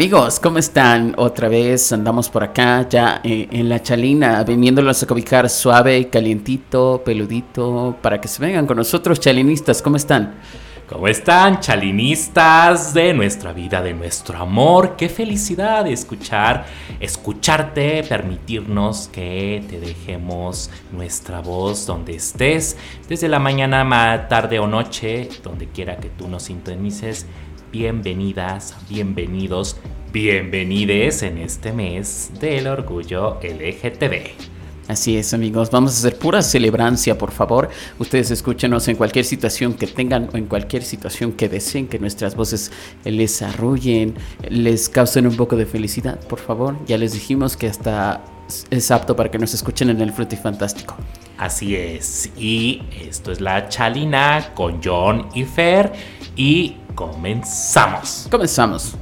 Amigos, ¿cómo están? Otra vez andamos por acá, ya eh, en la chalina, viniéndolos a cobijar suave, calientito, peludito, para que se vengan con nosotros, chalinistas, ¿cómo están? ¿Cómo están, chalinistas de nuestra vida, de nuestro amor? Qué felicidad escuchar, escucharte, permitirnos que te dejemos nuestra voz donde estés, desde la mañana, tarde o noche, donde quiera que tú nos sintonices bienvenidas, bienvenidos, bienvenides en este mes del orgullo LGTB. Así es, amigos. Vamos a hacer pura celebrancia, por favor. Ustedes escúchenos en cualquier situación que tengan o en cualquier situación que deseen que nuestras voces les arrullen, les causen un poco de felicidad, por favor. Ya les dijimos que hasta es apto para que nos escuchen en el Fantástico. Así es. Y esto es la Chalina con John y Fer. Y comenzamos. Comenzamos.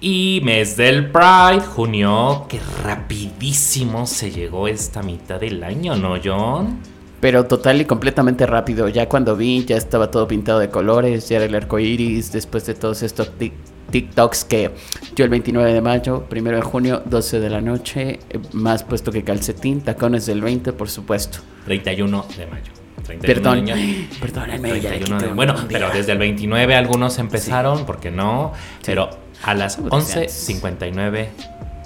Y mes del Pride, junio, que rapidísimo se llegó esta mitad del año, ¿no, John? Pero total y completamente rápido. Ya cuando vi, ya estaba todo pintado de colores, ya era el arco iris, después de todos estos TikToks que yo el 29 de mayo, 1 de junio, 12 de la noche, más puesto que calcetín, tacones del 20, por supuesto. 31 de mayo. Perdón, perdónenme. bueno, pero desde el 29 algunos empezaron, porque no, pero a las 11.59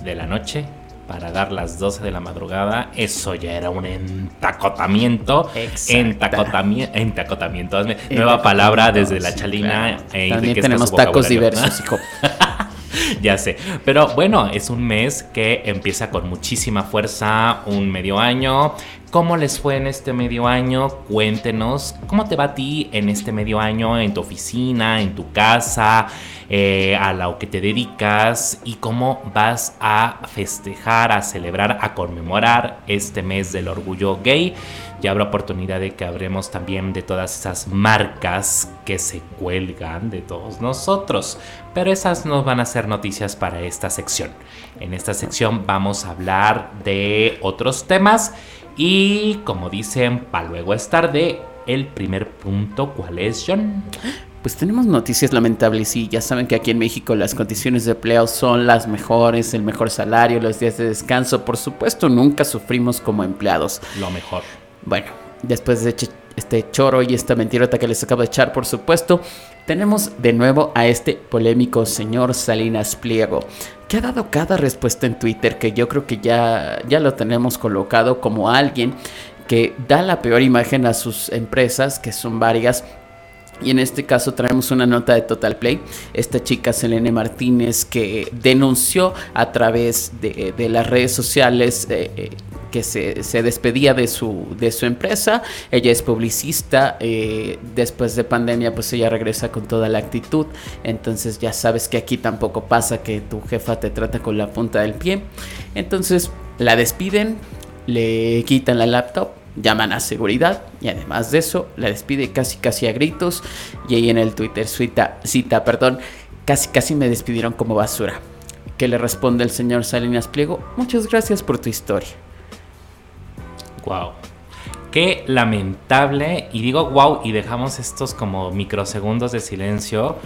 de la noche para dar las 12 de la madrugada, eso ya era un entacotamiento. Entacotamiento. Entacotamiento. Nueva palabra desde la chalina. También tenemos tacos diversos, hijo. ya sé. Pero bueno, es un mes que empieza con muchísima fuerza, un medio año. ¿Cómo les fue en este medio año? Cuéntenos. ¿Cómo te va a ti en este medio año en tu oficina, en tu casa, eh, a lo que te dedicas y cómo vas a festejar, a celebrar, a conmemorar este mes del orgullo gay? Ya habrá oportunidad de que hablemos también de todas esas marcas que se cuelgan de todos nosotros. Pero esas no van a ser noticias para esta sección. En esta sección vamos a hablar de otros temas. Y como dicen, para luego es tarde. El primer punto, ¿cuál es, John? Pues tenemos noticias lamentables y ya saben que aquí en México las condiciones de empleo son las mejores, el mejor salario, los días de descanso. Por supuesto, nunca sufrimos como empleados. Lo mejor. Bueno, después de este choro y esta mentirota que les acabo de echar, por supuesto, tenemos de nuevo a este polémico señor Salinas Pliego, que ha dado cada respuesta en Twitter que yo creo que ya, ya lo tenemos colocado como alguien que da la peor imagen a sus empresas, que son varias, y en este caso traemos una nota de Total Play. Esta chica Selene Martínez que denunció a través de, las redes sociales eh, eh, que se, despedía de su, de su empresa. Ella es publicista. Eh, después de pandemia pues ella regresa con toda la actitud. Entonces ya sabes que aquí tampoco pasa que tu jefa te trata con la punta del pie. Entonces la despiden, le quitan la laptop llaman a seguridad y además de eso la despide casi casi a gritos y ahí en el Twitter cita, cita perdón, casi casi me despidieron como basura. Que le responde el señor Salinas Pliego, muchas gracias por tu historia. Wow. Qué lamentable, y digo wow, y dejamos estos como microsegundos de silencio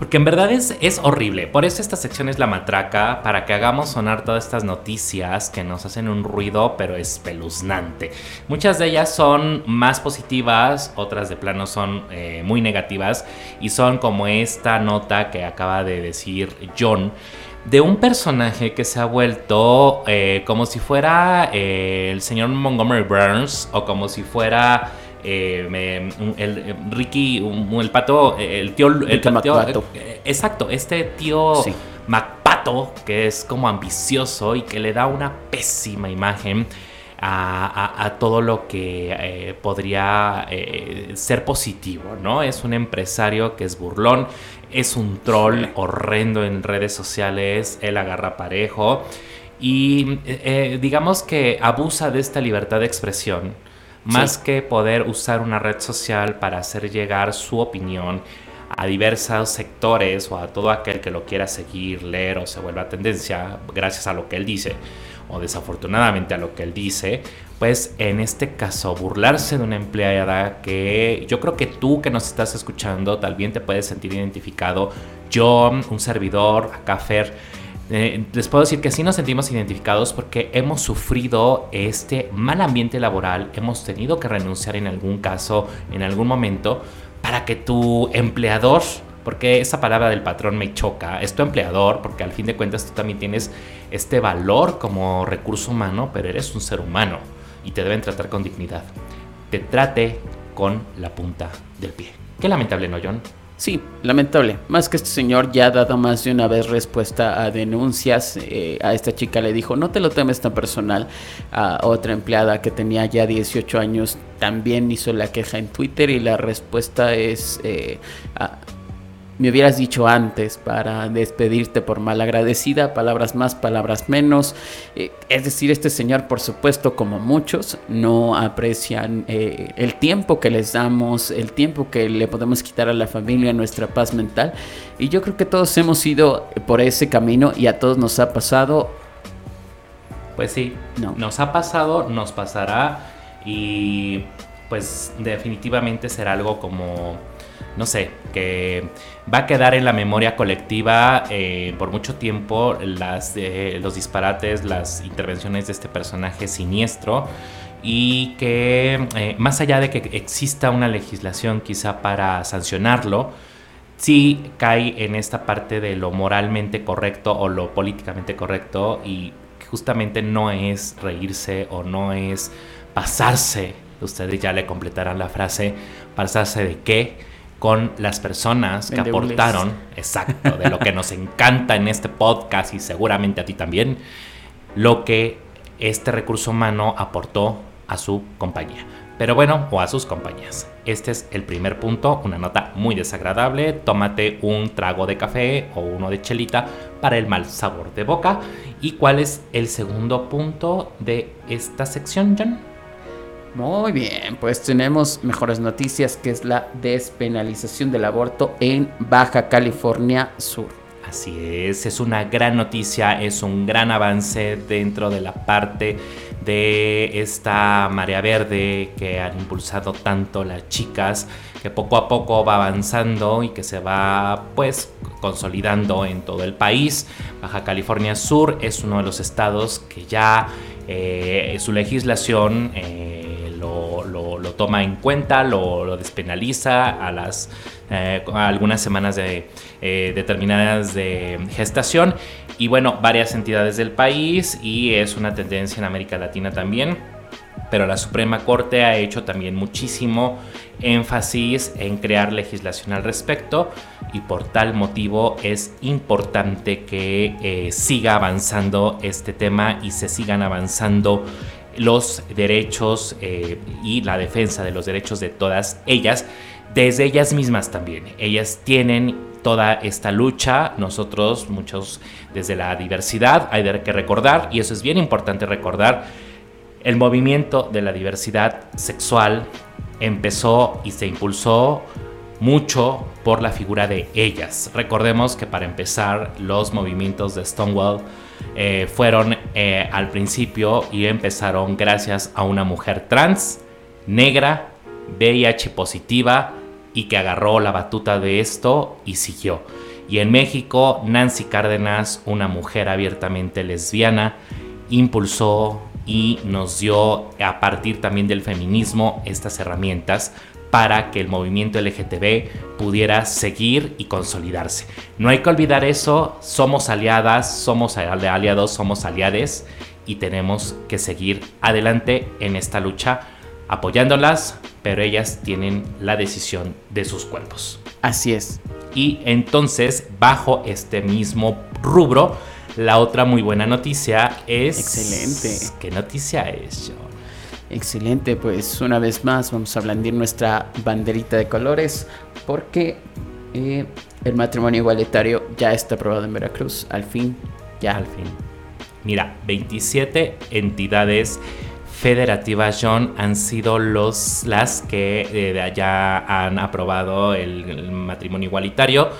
porque en verdad es, es horrible. Por eso esta sección es la matraca, para que hagamos sonar todas estas noticias que nos hacen un ruido pero espeluznante. Muchas de ellas son más positivas, otras de plano son eh, muy negativas y son como esta nota que acaba de decir John de un personaje que se ha vuelto eh, como si fuera eh, el señor Montgomery Burns o como si fuera eh, el, Ricky, el pato, el tío, el, eh, exacto, este tío MacPato que es como ambicioso y que le da una pésima imagen a, todo lo que eh, podría ser positivo, ¿no? Es un empresario que es burlón, es un troll horrendo en redes sociales, él agarra parejo y digamos que abusa de esta libertad de expresión más que poder usar una red social para hacer llegar su opinión a diversos sectores o a todo aquel que lo quiera seguir, leer o se vuelva tendencia gracias a lo que él dice o desafortunadamente a lo que él dice, pues en este caso burlarse de una empleada que yo creo que tú que nos estás escuchando también te puedes sentir identificado. Yo, un servidor, acá Fer, eh, les puedo decir que sí nos sentimos identificados porque hemos sufrido este mal ambiente laboral, hemos tenido que renunciar en algún caso, en algún momento, para que tu empleador porque esa palabra del patrón me choca. Es tu empleador, porque al fin de cuentas tú también tienes este valor como recurso humano, pero eres un ser humano y te deben tratar con dignidad. Te trate con la punta del pie. Qué lamentable, ¿no, John? Sí, lamentable. Más que este señor ya ha dado más de una vez respuesta a denuncias. Eh, a esta chica le dijo, no te lo temes tan personal. A otra empleada que tenía ya 18 años también hizo la queja en Twitter y la respuesta es... Eh, me hubieras dicho antes para despedirte por malagradecida, palabras más, palabras menos. Eh, es decir, este señor, por supuesto, como muchos, no aprecian eh, el tiempo que les damos, el tiempo que le podemos quitar a la familia, nuestra paz mental. Y yo creo que todos hemos ido por ese camino y a todos nos ha pasado. Pues sí, no. nos ha pasado, nos pasará y pues definitivamente será algo como no sé, que va a quedar en la memoria colectiva eh, por mucho tiempo las, los disparates, las intervenciones de este personaje siniestro y que eh, más allá de que exista una legislación quizá para sancionarlo, sí cae en esta parte de lo moralmente correcto o lo políticamente correcto y justamente no es reírse o no es pasarse, ustedes ya le completarán la frase, pasarse de qué, con las personas que aportaron, exacto, de lo que nos encanta en este podcast y seguramente a ti también, lo que este recurso humano aportó a su compañía. Pero bueno, o a sus compañías. Este es el primer punto, una nota muy desagradable. Tómate un trago de café o uno de chelita para el mal sabor de boca. ¿Y cuál es el segundo punto de esta sección, John? Muy bien, pues tenemos mejores noticias que es la despenalización del aborto en Baja California Sur. Así es, es una gran noticia, es un gran avance dentro de la parte de esta marea verde que han impulsado tanto las chicas, que poco a poco va avanzando y que se va pues consolidando en todo el país. Baja California Sur es uno de los estados que ya eh, su legislación eh, lo, toma en cuenta, lo, despenaliza a las eh, algunas semanas eh, determinadas de gestación y bueno, varias entidades del país y es una tendencia en América Latina también. Pero la Suprema Corte ha hecho también muchísimo énfasis en crear legislación al respecto y por tal motivo es importante que eh, siga avanzando este tema y se sigan avanzando los derechos eh, y la defensa de los derechos de todas ellas, desde ellas mismas también. Ellas tienen toda esta lucha, nosotros muchos desde la diversidad, hay que recordar, y eso es bien importante recordar, el movimiento de la diversidad sexual empezó y se impulsó mucho por la figura de ellas. Recordemos que para empezar los movimientos de Stonewall eh, fueron eh, al principio y empezaron gracias a una mujer trans, negra, VIH positiva y que agarró la batuta de esto y siguió. Y en México, Nancy Cárdenas, una mujer abiertamente lesbiana, impulsó y nos dio a partir también del feminismo estas herramientas para que el movimiento LGTB pudiera seguir y consolidarse. No hay que olvidar eso, somos aliadas, somos aliados, somos aliades y tenemos que seguir adelante en esta lucha apoyándolas, pero ellas tienen la decisión de sus cuerpos. Así es. Y entonces, bajo este mismo rubro, la otra muy buena noticia es... Excelente. ¿Qué noticia es, yo? Excelente, pues una vez más vamos a blandir nuestra banderita de colores porque eh, el matrimonio igualitario ya está aprobado en Veracruz, al fin, ya al fin. Mira, 27 entidades federativas, John, han sido los, las que eh, allá han aprobado el, matrimonio igualitario.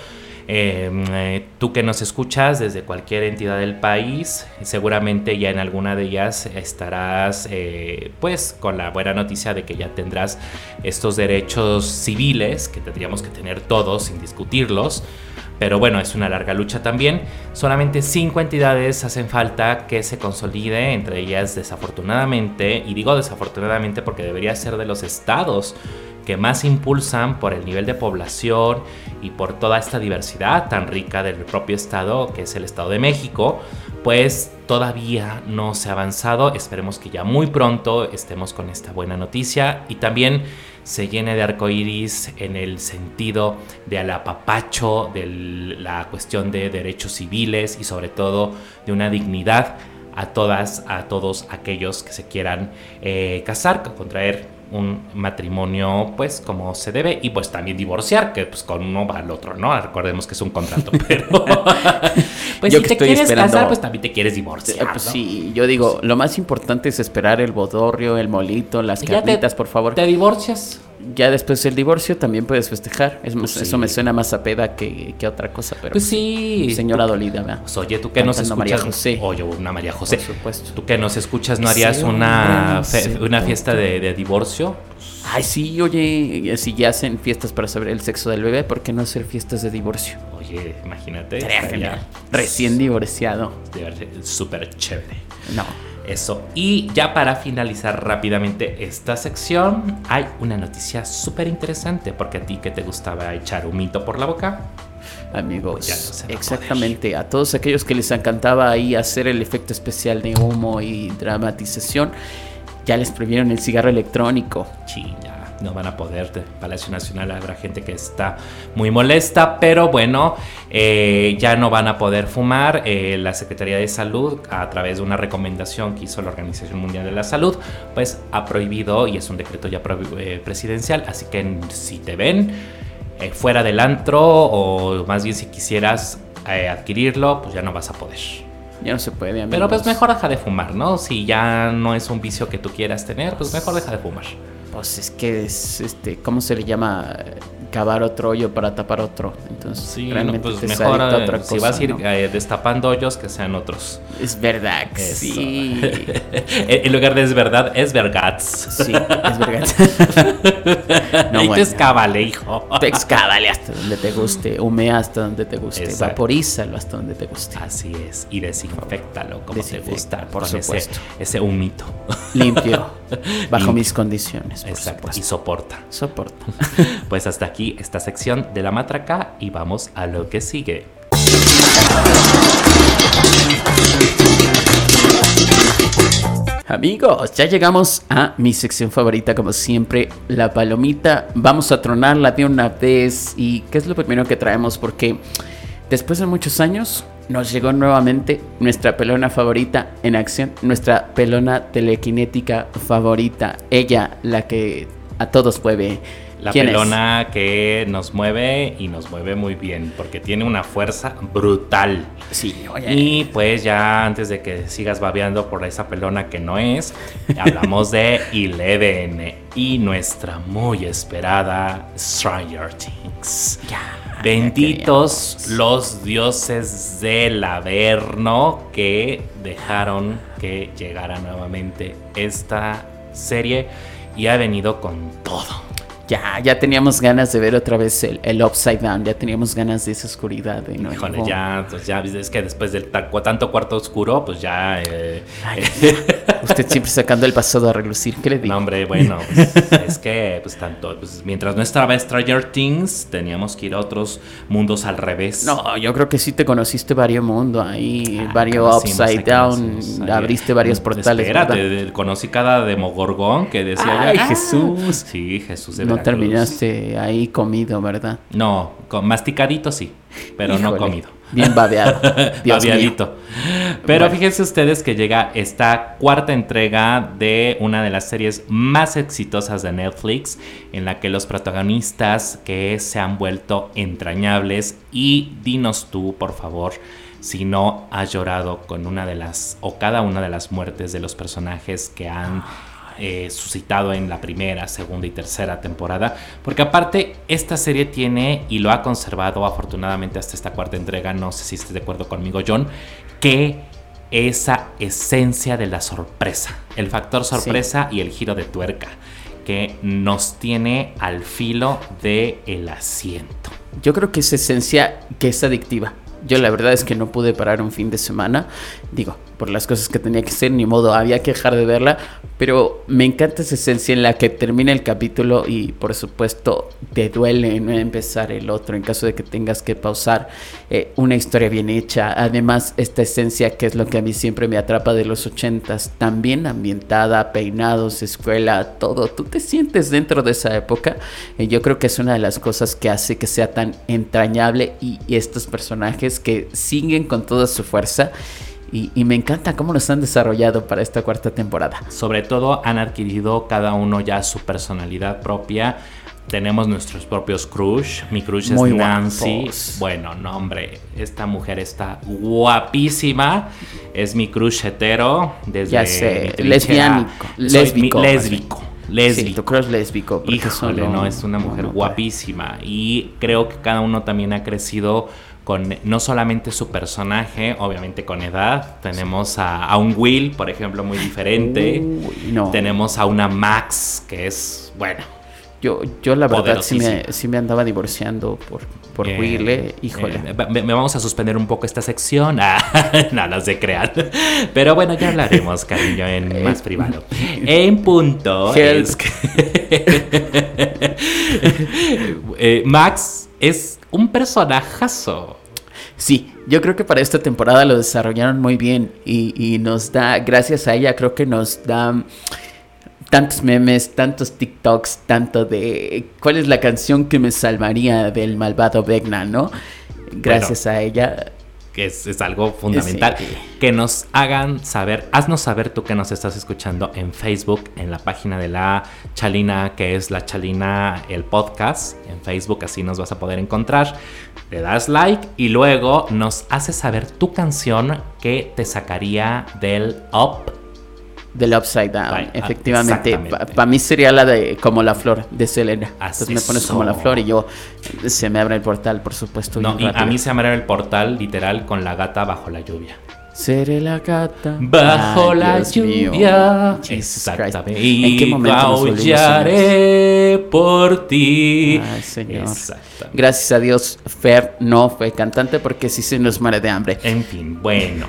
Em, eh, tú que nos escuchas desde cualquier entidad del país, seguramente ya en alguna de ellas estarás eh, pues con la buena noticia de que ya tendrás estos derechos civiles que tendríamos que tener todos sin discutirlos. Pero bueno, es una larga lucha también. Solamente cinco entidades hacen falta que se consolide, entre ellas desafortunadamente, y digo desafortunadamente porque debería ser de los estados que más impulsan por el nivel de población y por toda esta diversidad tan rica del propio estado que es el Estado de México, pues todavía no se ha avanzado. Esperemos que ya muy pronto estemos con esta buena noticia y también se llene de arcoíris en el sentido de apapacho, de la cuestión de derechos civiles y sobre todo de una dignidad a todas, a todos aquellos que se quieran eh, casar, contraer un matrimonio pues como se debe y pues también divorciar, que pues con uno va al otro, ¿no? Recordemos que es un contrato, pero pues si te quieres casar, pues también te quieres divorciar. Eh, pues sí, yo digo, lo más importante es esperar el bodorrio, el molito, las carnitas, por favor. Te divorcias ya después del divorcio también puedes festejar. Pues eso me suena más a peda que, que otra cosa, pero. Pues sí. Señora dolida, ¿verdad? Pues oye, tú que nos escuchas. María José. Oye, una María José. Por supuesto. Tú que nos escuchas, ¿no harías una, una fiesta de, divorcio? Ay, sí, oye, si ya hacen fiestas para saber el sexo del bebé, ¿por qué no hacer fiestas de divorcio? Oye, imagínate. Recién divorciado. Súper chévere. No. Eso. Y ya para finalizar rápidamente esta sección, hay una noticia súper interesante, porque a ti que te gustaba echar un mito por la boca. Amigos, pues exactamente, a, todos aquellos que les encantaba ahí hacer el efecto especial de humo y dramatización, ya les prohibieron el cigarro electrónico. Sí, no van a poder. De Palacio Nacional habrá gente que está muy molesta, pero bueno, eh, ya no van a poder fumar. Eh, la Secretaría de Salud, a través de una recomendación que hizo la Organización Mundial de la Salud, pues ha prohibido, y es un decreto ya eh, presidencial, así que si te ven fuera del antro, o más bien si quisieras adquirirlo, pues ya no vas a poder. Ya no se puede, amigos. Pero pues mejor deja de fumar, ¿no? Si ya no es un vicio que tú quieras tener, pues mejor deja de fumar. Pues es que es, este, ¿cómo se le llama? Cavar otro hoyo para tapar otro. Entonces, sí, realmente pues mejor otra si vas a ir eh, destapando hoyos que sean otros. Es verdad, sí. en lugar de es verdad, es vergats. Sí, es vergats. no, y te excavale, hijo. Te excavale hasta donde te guste, humea hasta donde te guste, vaporízalo hasta donde te guste. Así es, y desinfectalo como te gusta, por supuesto. Ese, humito. Limpio, bajo mis condiciones. Exacto, y soporta. Soporta. Pues hasta aquí esta sección de la matraca y vamos a lo que sigue. Amigos, ya llegamos a mi sección favorita, como siempre, la palomita. Vamos a tronarla de una vez. ¿Y qué es lo primero que traemos? Porque después de muchos años nos llegó nuevamente nuestra pelona favorita en acción, nuestra pelona telequinética favorita. Ella, la que a todos mueve la pelona que nos mueve y nos mueve muy bien, porque tiene una fuerza brutal. Sí, oye. Y pues ya antes de que sigas babeando por esa pelona que no es, hablamos de Eleven y nuestra muy esperada Stranger Things. Ya. Benditos los dioses del Averno que dejaron que llegara nuevamente esta serie y ha venido con todo ya, ya teníamos ganas de ver otra vez el, Upside Down, ya teníamos ganas de esa oscuridad. De Híjole, ya, pues ya, es que después del tanto cuarto oscuro, pues ya... Eh, usted siempre sacando el pasado a relucir, ¿qué le digo? No, hombre, bueno, pues, es que pues tanto, pues, mientras no estaba Stranger Things, teníamos que ir a otros mundos al revés. No, yo creo que sí te conociste varios mundos ahí, ah, varios Upside Down, abriste varios portales. Espérate, conocí cada demogorgón que decía... Ay, Jesús. Sí, Jesús de No terminaste ahí comido, ¿verdad? No, con, masticadito sí, pero no comido. Bien babeado. Babeadito. Pero fíjense ustedes que llega esta cuarta entrega de una de las series más exitosas de Netflix, en la que los protagonistas que se han vuelto entrañables. Y dinos tú, por favor, si no has llorado con una de las o cada una de las muertes de los personajes que han eh, suscitado en la primera, segunda y tercera temporada, porque aparte esta serie tiene y lo ha conservado afortunadamente hasta esta cuarta entrega, no sé si estés de acuerdo conmigo John, que esa esencia de la sorpresa, el factor sorpresa y el giro de tuerca que nos tiene al filo del el asiento. Yo creo que esa esencia que es adictiva. Yo la verdad es que no pude parar un fin de semana. Digo, por las cosas que tenía que hacer, ni modo, había que dejar de verla, pero me encanta esa esencia en la que termina el capítulo y por supuesto te duele no empezar el otro en caso de que tengas que pausar eh, una historia bien hecha. Además, esta esencia que es lo que a mí siempre me atrapa de los ochentas, también ambientada, peinados, escuela, todo. Tú te sientes dentro de esa época y yo creo que es una de las cosas que hace que sea tan entrañable y estos personajes que siguen con toda su fuerza. Y, me encanta cómo los han desarrollado para esta cuarta temporada. Sobre todo han adquirido cada uno ya su personalidad propia. Tenemos nuestros propios crush. Mi crush es Nancy. Bueno, no, hombre. Esta mujer está guapísima. Es mi crush hetero. Desde ya sé, lesbiánico. Lésbico. Lésbico. Lésbico. Sí, lésbico. Híjole, no, es una mujer guapísima. Y creo que cada uno también ha crecido con no solamente su personaje, obviamente con edad, tenemos a, un Will, por ejemplo, muy diferente, tenemos a una Max, que es, bueno. Yo, yo la verdad sí me, andaba divorciando por, por eh, Will, eh, híjole. Eh, me, vamos a suspender un poco esta sección, ah, no, no se crean. Pero bueno, ya hablaremos, cariño, en más privado. En punto es que Max es un personajazo. Sí, yo creo que para esta temporada lo desarrollaron muy bien y, nos da, gracias a ella, creo que nos da tantos memes, tantos TikToks, tanto de cuál es la canción que me salvaría del malvado Vegna, ¿no? Gracias a ella que es, algo fundamental. Que nos hagan saber, haznos saber tú que nos estás escuchando en Facebook, en la página de la Chalina, que es la Chalina, el podcast, en Facebook, así nos vas a poder encontrar. Le das like y luego nos haces saber tu canción que te sacaría del up del Upside Down, ah, efectivamente. Para mí sería la de como la flor de Selena. Entonces me pones como la flor y yo se me abre el portal, por supuesto. No, y a mí se me abre el portal literal con la gata bajo la lluvia. Seré la gata bajo la lluvia. Exactamente. ¿En qué momento por ti. Ay, Señor. Gracias a Dios, Fer no fue cantante porque sí se nos muere de hambre. En fin, bueno.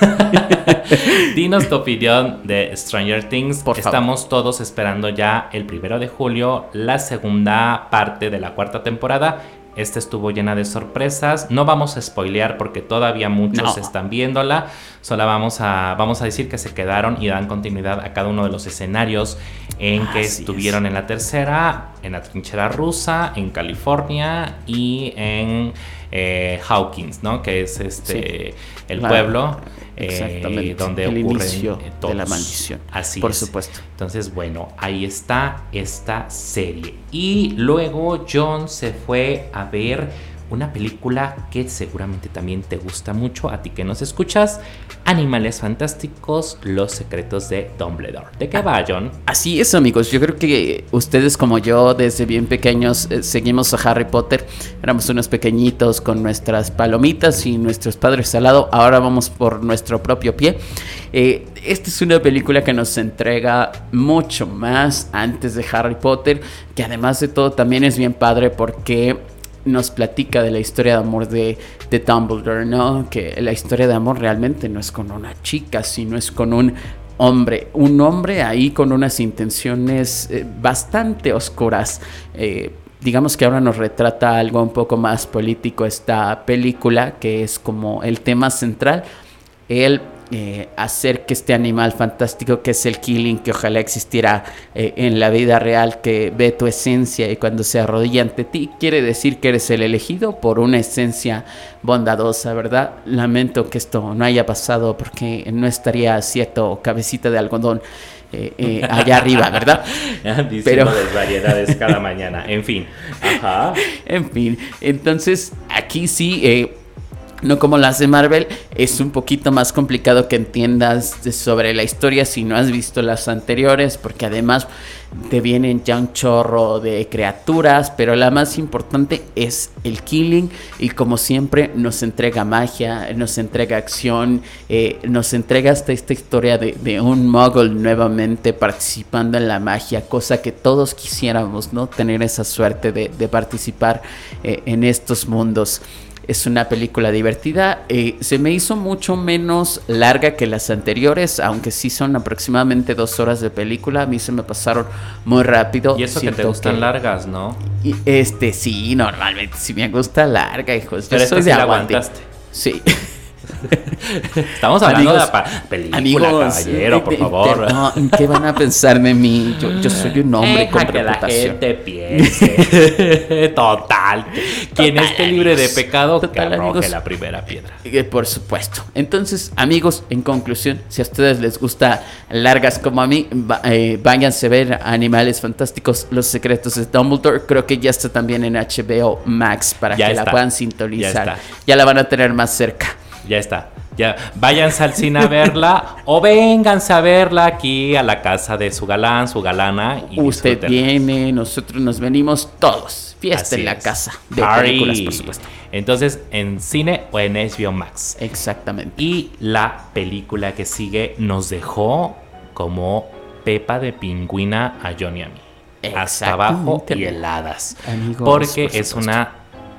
Dinos tu opinión de Stranger Things. Por Estamos todos esperando ya el primero de julio, la segunda parte de la cuarta temporada esta estuvo llena de sorpresas. No vamos a spoilear porque todavía muchos están viéndola. Solo vamos a, vamos a decir que se quedaron y dan continuidad a cada uno de los escenarios en que estuvieron en la tercera, en la trinchera rusa, en California y en eh, Hawkins, ¿no? Que es este el pueblo eh, donde el ocurre inicio de la maldición. Así por supuesto. Entonces, bueno, ahí está esta serie. Y luego John se fue a ver una película que seguramente también te gusta mucho a ti que nos escuchas, Animales Fantásticos, Los Secretos de Dumbledore. ¿De qué? Así es, amigos. Yo creo que ustedes como yo, desde bien pequeños, eh, seguimos a Harry Potter. Éramos unos pequeñitos con nuestras palomitas y nuestros padres al lado. Ahora vamos por nuestro propio pie. Eh, esta es una película que nos entrega mucho más antes de Harry Potter, que además de todo también es bien padre porque nos platica de la historia de amor de, de Dumbledore, ¿no? Que la historia de amor realmente no es con una chica, sino es con un hombre, un hombre ahí con unas intenciones eh, bastante oscuras. Eh, digamos que ahora nos retrata algo un poco más político esta película, que es como el tema central. Él eh, hacer que este animal fantástico que es el killing, que ojalá existiera eh, en la vida real, que ve tu esencia y cuando se arrodilla ante ti, quiere decir que eres el elegido por una esencia bondadosa, ¿verdad? Lamento que esto no haya pasado porque no estaría cierto cabecita de algodón. Eh, allá arriba, ¿verdad? Pero variedades cada mañana. En fin. En fin. Entonces, aquí sí, no como las de Marvel, es un poquito más complicado que entiendas sobre la historia si no has visto las anteriores, porque además te vienen ya un chorro de criaturas, pero la más importante es el killing y como siempre nos entrega magia, nos entrega acción, eh, nos entrega hasta esta historia de, un muggle nuevamente participando en la magia, cosa que todos quisiéramos, ¿no? Tener esa suerte de, participar eh, en estos mundos. Es una película divertida. Eh, se me hizo mucho menos larga que las anteriores, aunque sí son aproximadamente dos horas de película. A mí se me pasaron muy rápido. Y eso que te gustan largas, ¿no? Y este, sí, normalmente sí me gusta larga, hijos. Yo soy de aguante. Sí. Estamos hablando de película, amigos, caballero, por favor. no, ¿Qué van a pensar de mí? Yo, soy un hombre con que la gente piense. Total. Quien esté libre de pecado, que arroje la primera piedra. Eh, por supuesto. Entonces, amigos, en conclusión, si a ustedes les gusta largas como a mí, eh, váyanse a ver Animales Fantásticos, Los Secretos de Dumbledore. Creo que ya está también en HBO Max para que la puedan sintonizar. ya la van a tener más cerca ya está. Ya, váyanse al cine a verla o vénganse a verla aquí a la casa de su galán, su galana. Y Usted viene, nosotros nos venimos todos. Fiesta en la casa de películas, por supuesto. Entonces, en cine o en HBO Max. Exactamente. Y la película que sigue nos dejó como Pepa de pingüina a Johnny y a mí. Hasta abajo y heladas. porque es una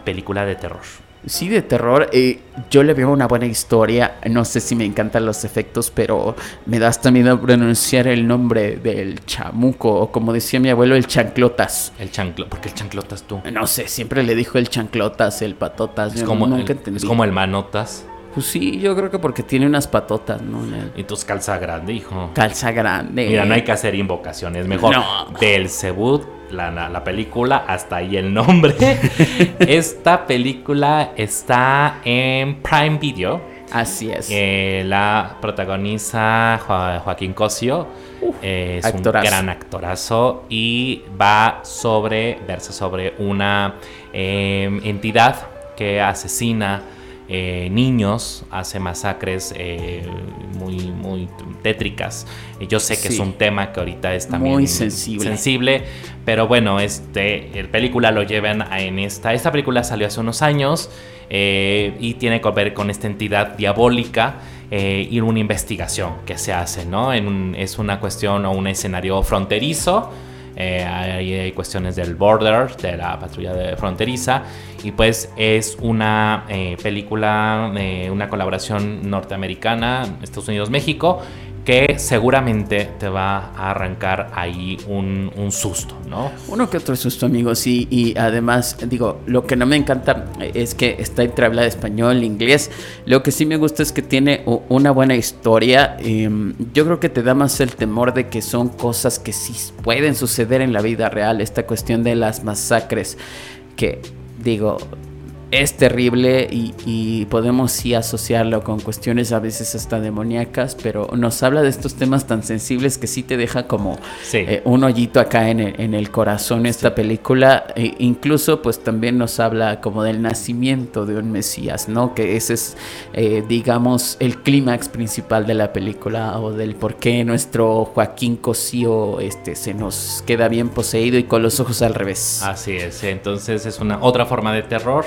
película de terror. Sí, de terror. Eh, yo le veo una buena historia. No sé si me encantan los efectos, pero me da hasta miedo pronunciar el nombre del chamuco. O como decía mi abuelo, el chanclotas. El chanclo, ¿Por qué el chanclotas tú? No sé, siempre le dijo el chanclotas, el patotas. Es, como, el, es como el manotas. Pues sí, yo creo que porque tiene unas patotas, ¿no? Y tus calza grande, hijo. Calza grande. Mira, no hay que hacer invocaciones. Mejor del Cebut la, película, hasta ahí el nombre. Esta película está en Prime Video. Así es. Eh, la protagoniza Joaquín Cosio. es un gran actorazo y va sobre, versa sobre una em, entidad que asesina eh, niños, hace masacres eh, muy, muy tétricas. Yo sé que es un tema que ahorita es también muy sensible. sensible, pero bueno, este, el película lo llevan en esta. Esta película salió hace unos años eh, y tiene que ver con esta entidad diabólica. y una investigación que se hace, ¿no? es una cuestión o un escenario fronterizo eh, hay, cuestiones del border, de la patrulla de fronteriza. Y pues es una eh, película, eh, una colaboración norteamericana, Estados Unidos-México, que seguramente te va a arrancar ahí un, susto, ¿no? Uno que otro susto, amigos, y, y además, digo, lo que no me encanta es que está entre habla de español, inglés, lo que sí me gusta es que tiene una buena historia, em, yo creo que te da más el temor de que son cosas que sí pueden suceder en la vida real, esta cuestión de las masacres, que digo, es terrible y, podemos sí asociarlo con cuestiones a veces hasta demoníacas, pero nos habla de estos temas tan sensibles que sí te deja como eh, un hoyito acá en el, corazón esta película. E incluso pues también nos habla como del nacimiento de un Mesías, ¿no? Que ese es, eh, digamos, el clímax principal de la película o del por qué nuestro Joaquín Cosío este, se nos queda bien poseído y con los ojos al revés. Así es, entonces es una otra forma de terror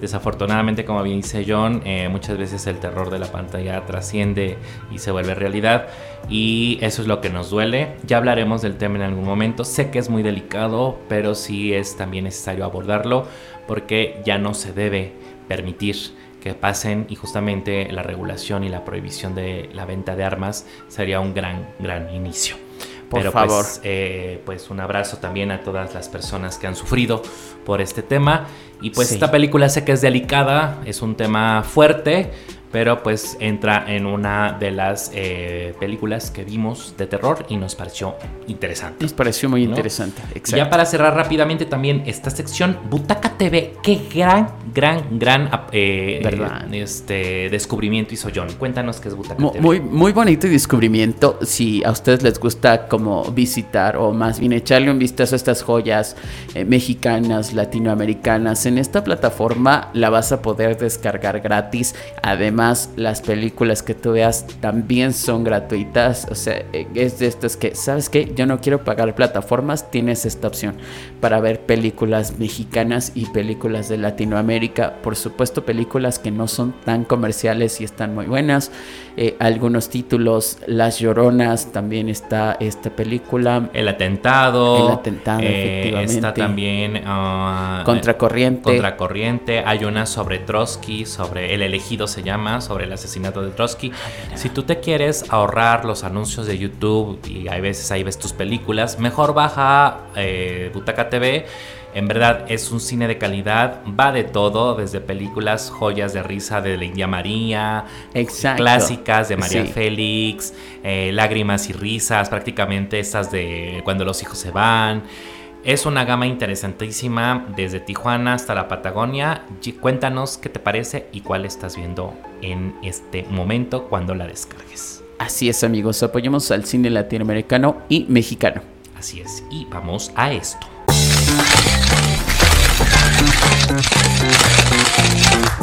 Desafortunadamente, como bien dice John, eh, muchas veces el terror de la pantalla trasciende y se vuelve realidad y eso es lo que nos duele. Ya hablaremos del tema en algún momento. Sé que es muy delicado, pero sí es también necesario abordarlo porque ya no se debe permitir que pasen y justamente la regulación y la prohibición de la venta de armas sería un gran, gran inicio. Por Pero favor. Pues, eh, pues, un abrazo también a todas las personas que han sufrido por este tema. Y pues esta película sé que es delicada, es un tema fuerte, pero pues entra en una de las eh, películas que vimos de terror y nos pareció interesante. Nos pareció muy interesante, exacto. ya para cerrar rápidamente también esta sección, Butaca TV, qué gran, gran, gran eh, este, descubrimiento hizo John. Cuéntanos qué es Butaca TV. Muy, muy bonito descubrimiento, si a ustedes les gusta como visitar o más bien echarle un vistazo a estas joyas eh, mexicanas, latinoamericanas, en esta plataforma la vas a poder descargar gratis, además las películas que tú veas también son gratuitas. O sea, es de estas que, ¿sabes qué? Yo no quiero pagar plataformas. Tienes esta opción para ver películas mexicanas y películas de Latinoamérica. Por supuesto, películas que no son tan comerciales y están muy buenas. Eh, algunos títulos, Las Lloronas, también está esta película. El Atentado. El Atentado, eh, efectivamente. Está también. Uh, Contracorriente. Contracorriente. Hay una sobre Trotsky, sobre El elegido se llama sobre el asesinato de Trotsky. Si tú te quieres ahorrar los anuncios de YouTube y hay veces ahí ves tus películas, mejor baja eh, Butaca TV. En verdad es un cine de calidad, va de todo, desde películas joyas de risa de la India María, clásicas de María Félix, eh, lágrimas y risas, prácticamente estas de cuando los hijos se van. Es una gama interesantísima desde Tijuana hasta la Patagonia. Cuéntanos qué te parece y cuál estás viendo en este momento cuando la descargues. Así es amigos, apoyemos al cine latinoamericano y mexicano. Así es, y vamos a esto.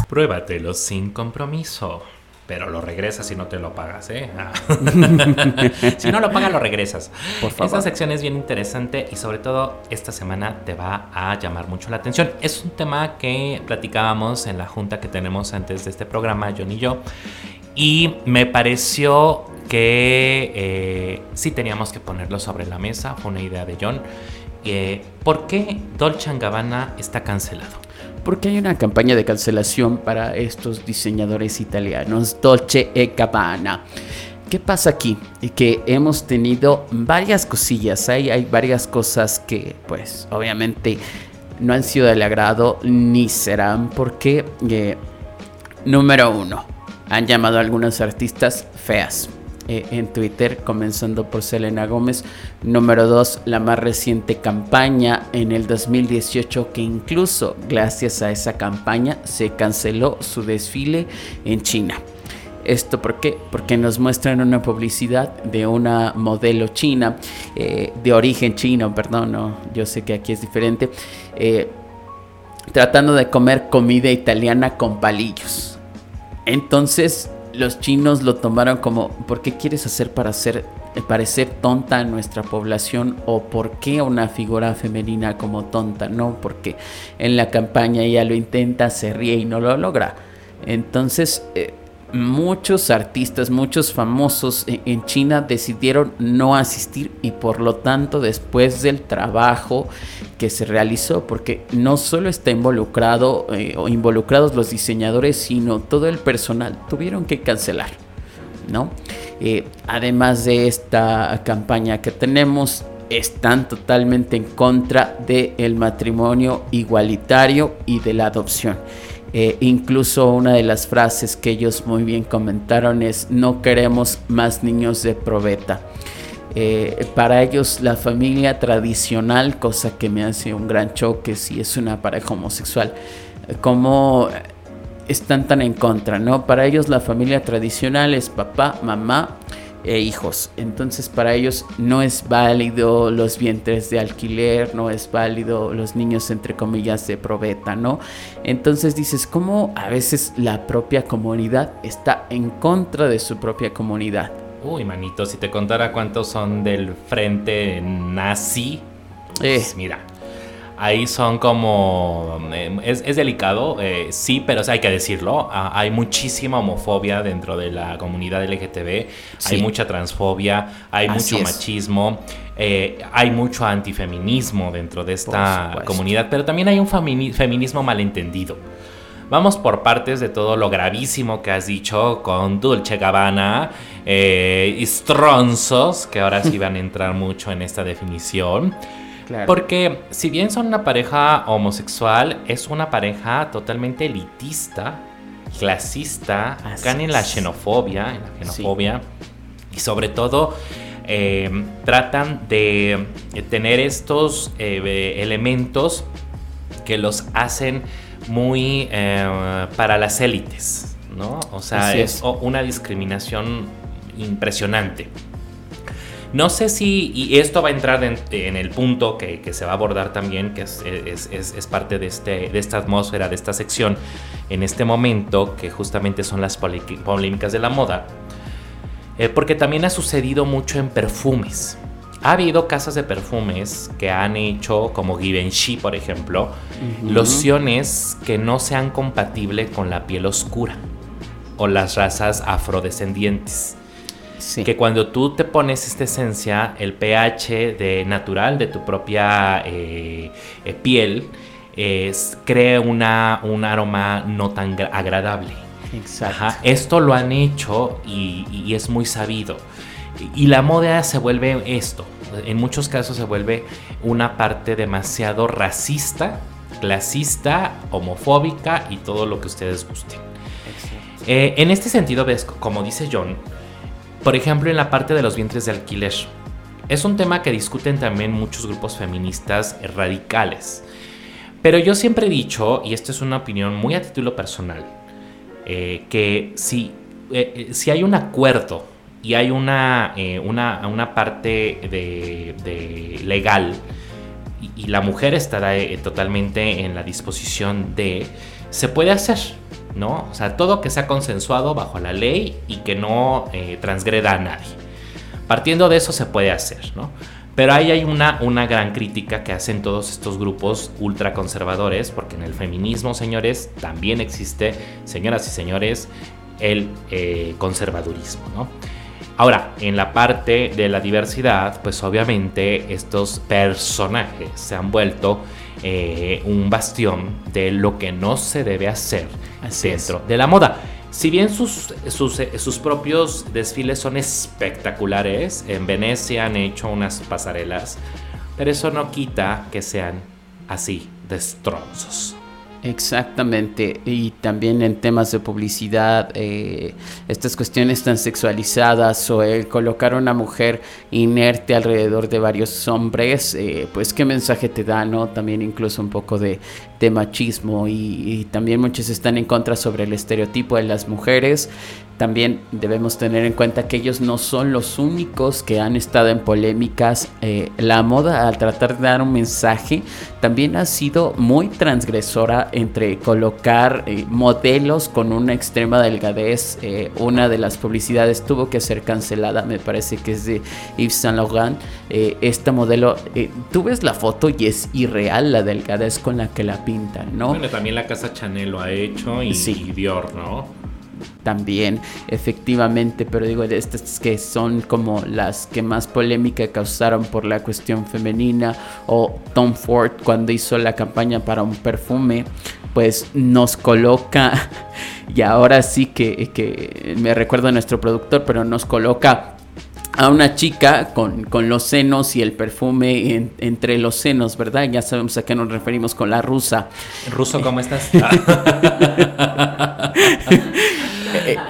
Pruébatelo sin compromiso. Pero lo regresas si no te lo pagas, ¿eh? Ah. si no lo pagas, lo regresas. Por favor. Esta sección es bien interesante y sobre todo esta semana te va a llamar mucho la atención. Es un tema que platicábamos en la junta que tenemos antes de este programa, John y yo. Y me pareció que eh, sí teníamos que ponerlo sobre la mesa. Fue una idea de John. Eh, ¿Por qué Dolce Gabbana está cancelado? Porque hay una campaña de cancelación para estos diseñadores italianos, Dolce e Gabbana. ¿Qué pasa aquí? Que hemos tenido varias cosillas, hay, hay varias cosas que pues obviamente no han sido del agrado ni serán porque, eh, número uno, han llamado a algunos artistas feas. Eh, en Twitter, comenzando por Selena Gómez. Número 2, la más reciente campaña en el 2018 que incluso gracias a esa campaña se canceló su desfile en China. ¿Esto por qué? Porque nos muestran una publicidad de una modelo china, eh, de origen chino, perdón, no, yo sé que aquí es diferente, eh, tratando de comer comida italiana con palillos. Entonces, los chinos lo tomaron como, ¿por qué quieres hacer para hacer parecer tonta a nuestra población o por qué una figura femenina como tonta? No, porque en la campaña ella lo intenta, se ríe y no lo logra. Entonces, eh, muchos artistas, muchos famosos en China decidieron no asistir y por lo tanto después del trabajo que se realizó, porque no solo está involucrado eh, o involucrados los diseñadores, sino todo el personal, tuvieron que cancelar, ¿no? Eh, además de esta campaña que tenemos, están totalmente en contra del matrimonio igualitario y de la adopción. Eh, incluso una de las frases que ellos muy bien comentaron es no queremos más niños de probeta. Eh, para ellos la familia tradicional, cosa que me hace un gran choque si es una pareja homosexual, como están tan en contra, ¿no? Para ellos la familia tradicional es papá, mamá e hijos. Entonces para ellos no es válido los vientres de alquiler, no es válido los niños entre comillas de probeta, ¿no? Entonces dices, ¿cómo a veces la propia comunidad está en contra de su propia comunidad? Uy, manito, si te contara cuántos son del frente nazi, pues eh. mira, ahí son como... Eh, es, delicado, eh, sí, pero hay que decirlo. Ah, hay muchísima homofobia dentro de la comunidad LGTB, hay mucha transfobia, hay mucho machismo, eh, hay mucho antifeminismo dentro de esta comunidad, pero también hay un feminismo malentendido. Vamos por partes de todo lo gravísimo que has dicho con Dulce Gabbana y Stronzos, que ahora sí van a entrar mucho en esta definición. Porque si bien son una pareja homosexual, es una pareja totalmente elitista clasista, caen en la xenofobia, en la xenofobia. Y sobre todo eh, tratan de tener estos eh, elementos que los hacen muy eh, para las élites, ¿no? O sea, Así es una discriminación impresionante. No sé si, y esto va a entrar en, en el punto que, que se va a abordar también, que es, es- es- es parte de, este, de esta atmósfera, de esta sección, en este momento, que justamente son las polémicas de la moda, eh, porque también ha sucedido mucho en perfumes. Ha habido casas de perfumes que han hecho, como Givenchy, por ejemplo, lociones que no sean compatibles con la piel oscura o las razas afrodescendientes. Sí. Que cuando tú te pones esta esencia, el pH de natural de tu propia eh, eh, piel es- crea una, un aroma no tan gra- agradable. Exacto. Ajá, Esto lo han hecho y, y es muy sabido. Y, la moda se vuelve esto. En muchos casos se vuelve una parte demasiado racista, clasista, homofóbica y todo lo que ustedes gusten. Eh, en este sentido, ves, como dice John, por ejemplo, en la parte de los vientres de alquiler, es un tema que discuten también muchos grupos feministas radicales. Pero yo siempre he dicho, y esto es una opinión muy a título personal, eh, que si, eh, eh, si hay un acuerdo y hay una, una, una parte de, legal y, la mujer estará totalmente en la disposición de, se puede hacer, ¿no? O sea, todo que sea consensuado bajo la ley y que no eh, transgreda a nadie. Partiendo de eso se puede hacer, ¿no? Pero ahí hay una, una gran crítica que hacen todos estos grupos ultraconservadores, porque en el feminismo, señores, también existe, señoras y señores, el eh, conservadurismo, ¿no? Ahora, en la parte de la diversidad, pues obviamente estos personajes se han vuelto eh, un bastión de lo que no se debe hacer Así es. dentro de la moda. Si bien sus, sus, eh, sus propios desfiles son espectaculares, en Venecia han hecho unas pasarelas, pero eso no quita que sean así, destrozos. Exactamente, y también en temas de publicidad, eh, estas cuestiones tan sexualizadas o el colocar a una mujer inerte alrededor de varios hombres, eh, pues qué mensaje te da, ¿no? También incluso un poco de, de machismo y, y también muchos están en contra sobre el estereotipo de las mujeres. También debemos tener en cuenta que ellos no son los únicos que han estado en polémicas. Eh, la moda al tratar de dar un mensaje también ha sido muy transgresora entre colocar eh, modelos con una extrema delgadez. Eh, una de las publicidades tuvo que ser cancelada, me parece que es de Yves Saint Laurent. Eh, esta modelo, eh, tú ves la foto y es irreal la delgadez con la que la pintan, ¿no? Bueno, también la casa Chanel lo ha hecho y, Sí. y Dior, ¿no? También, efectivamente, pero digo, de estas que son como las que más polémica causaron por la cuestión femenina, o Tom Ford cuando hizo la campaña para un perfume, pues nos coloca, y ahora sí que, que me recuerdo a nuestro productor, pero nos coloca a una chica con, con los senos y el perfume en- entre los senos, ¿verdad? Ya sabemos a qué nos referimos con la rusa. Ruso, ¿cómo estás?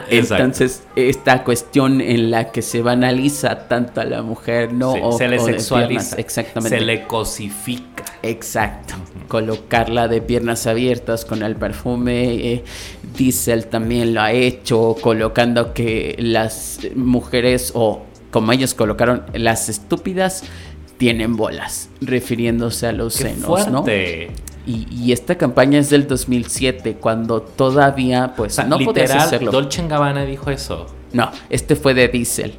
Exacto. Entonces, esta cuestión en la que se banaliza tanto a la mujer, ¿no? Sí, O- se le o sexualiza. piernas, exactamente. Se le cosifica. Exacto. Colocarla de piernas abiertas con el perfume. eh, Diesel también lo ha hecho, colocando que las mujeres, o como ellos colocaron, las estúpidas tienen bolas, refiriéndose a los ¡Qué senos, ¿no? Y, y esta campaña es del 2007, cuando todavía, pues, O sea, no podías literal, hacerlo. Dolce Gabbana dijo eso. No, este fue de Diesel.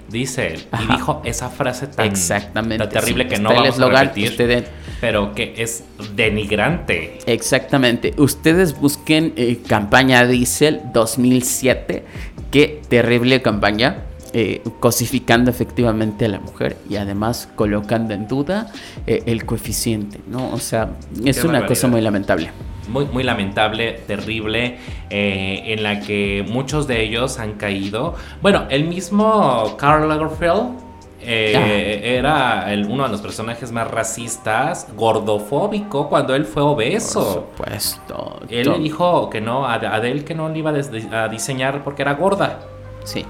Ajá. Y dijo esa frase tan, Exactamente. tan terrible sí. que no vamos a repetir. ustedes- Pero que es denigrante. exactamente. Ustedes busquen eh, campaña Diesel 2007. Qué terrible campaña. Eh, cosificando efectivamente a la mujer y además colocando en duda eh, el coeficiente, ¿no? O sea, es Qué una barbaridad. cosa muy lamentable. Muy, muy lamentable, terrible, eh, en la que muchos de ellos han caído. Bueno, el mismo Karl Lagerfeld eh, era uno de los personajes más racistas, gordofóbico, cuando él fue obeso. Por supuesto. Él dijo que no, Adele que no le iba a diseñar porque era gorda. Sí.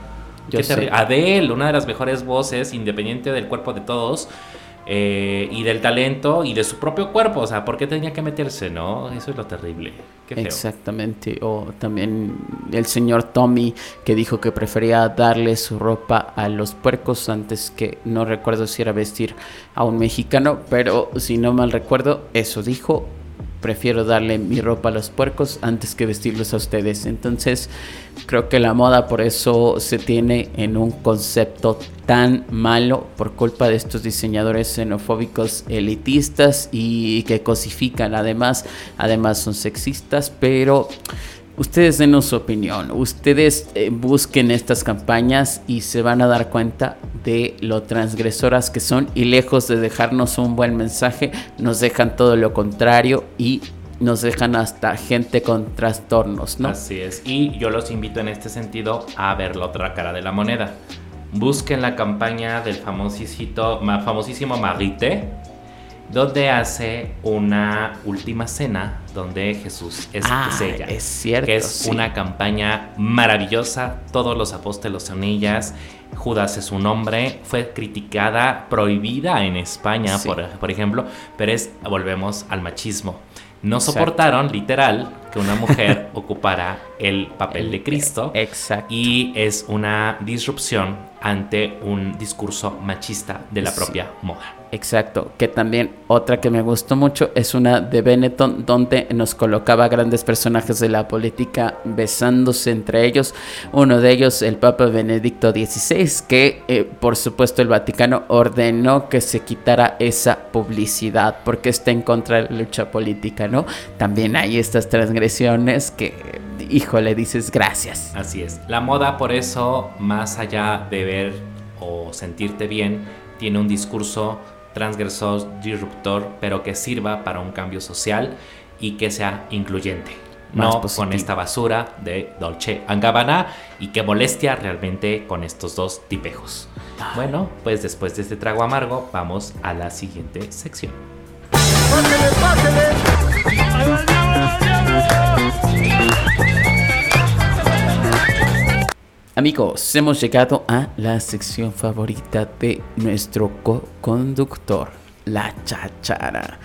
Yo sé. Adele, una de las mejores voces, independiente del cuerpo de todos, eh, y del talento y de su propio cuerpo. O sea, ¿por qué tenía que meterse, no? Eso es lo terrible. Exactamente. O también el señor Tommy que dijo que prefería darle su ropa a los puercos antes que, no recuerdo si era vestir a un mexicano, pero si no mal recuerdo, eso dijo prefiero darle mi ropa a los puercos antes que vestirlos a ustedes. Entonces, creo que la moda por eso se tiene en un concepto tan malo por culpa de estos diseñadores xenofóbicos elitistas y que cosifican además, además son sexistas, pero Ustedes denos su opinión, ustedes eh, busquen estas campañas y se van a dar cuenta de lo transgresoras que son y lejos de dejarnos un buen mensaje, nos dejan todo lo contrario y nos dejan hasta gente con trastornos, ¿no? Así es, y yo los invito en este sentido a ver la otra cara de la moneda. Busquen la campaña del famosísimo, Marite, donde hace una última cena donde Jesús es, ah, ella. Es cierto. Que es una campaña maravillosa. Todos los apóstoles son ellas. Judas es un hombre. Fue criticada, prohibida en España, por, ejemplo. Pero es, volvemos al machismo. No soportaron, literal, que una mujer ocupara el papel de Cristo. Exacto. Y es una disrupción ante un discurso machista de la propia moda. Exacto, que también otra que me gustó mucho es una de Benetton donde nos colocaba grandes personajes de la política besándose entre ellos. Uno de ellos el Papa Benedicto XVI que eh, por supuesto el Vaticano ordenó que se quitara esa publicidad porque está en contra de la lucha política, ¿no? También hay estas transgresiones que híjole dices gracias. Así es, la moda por eso más allá de ver o sentirte bien tiene un discurso transgresor, disruptor, pero que sirva para un cambio social y que sea incluyente. no con esta basura de Dolce Gabbana y que molestia realmente con estos dos tipejos. Bueno, pues después de este trago amargo, vamos a la siguiente sección. Amigos, hemos llegado a la sección favorita de nuestro co-conductor, la chachara.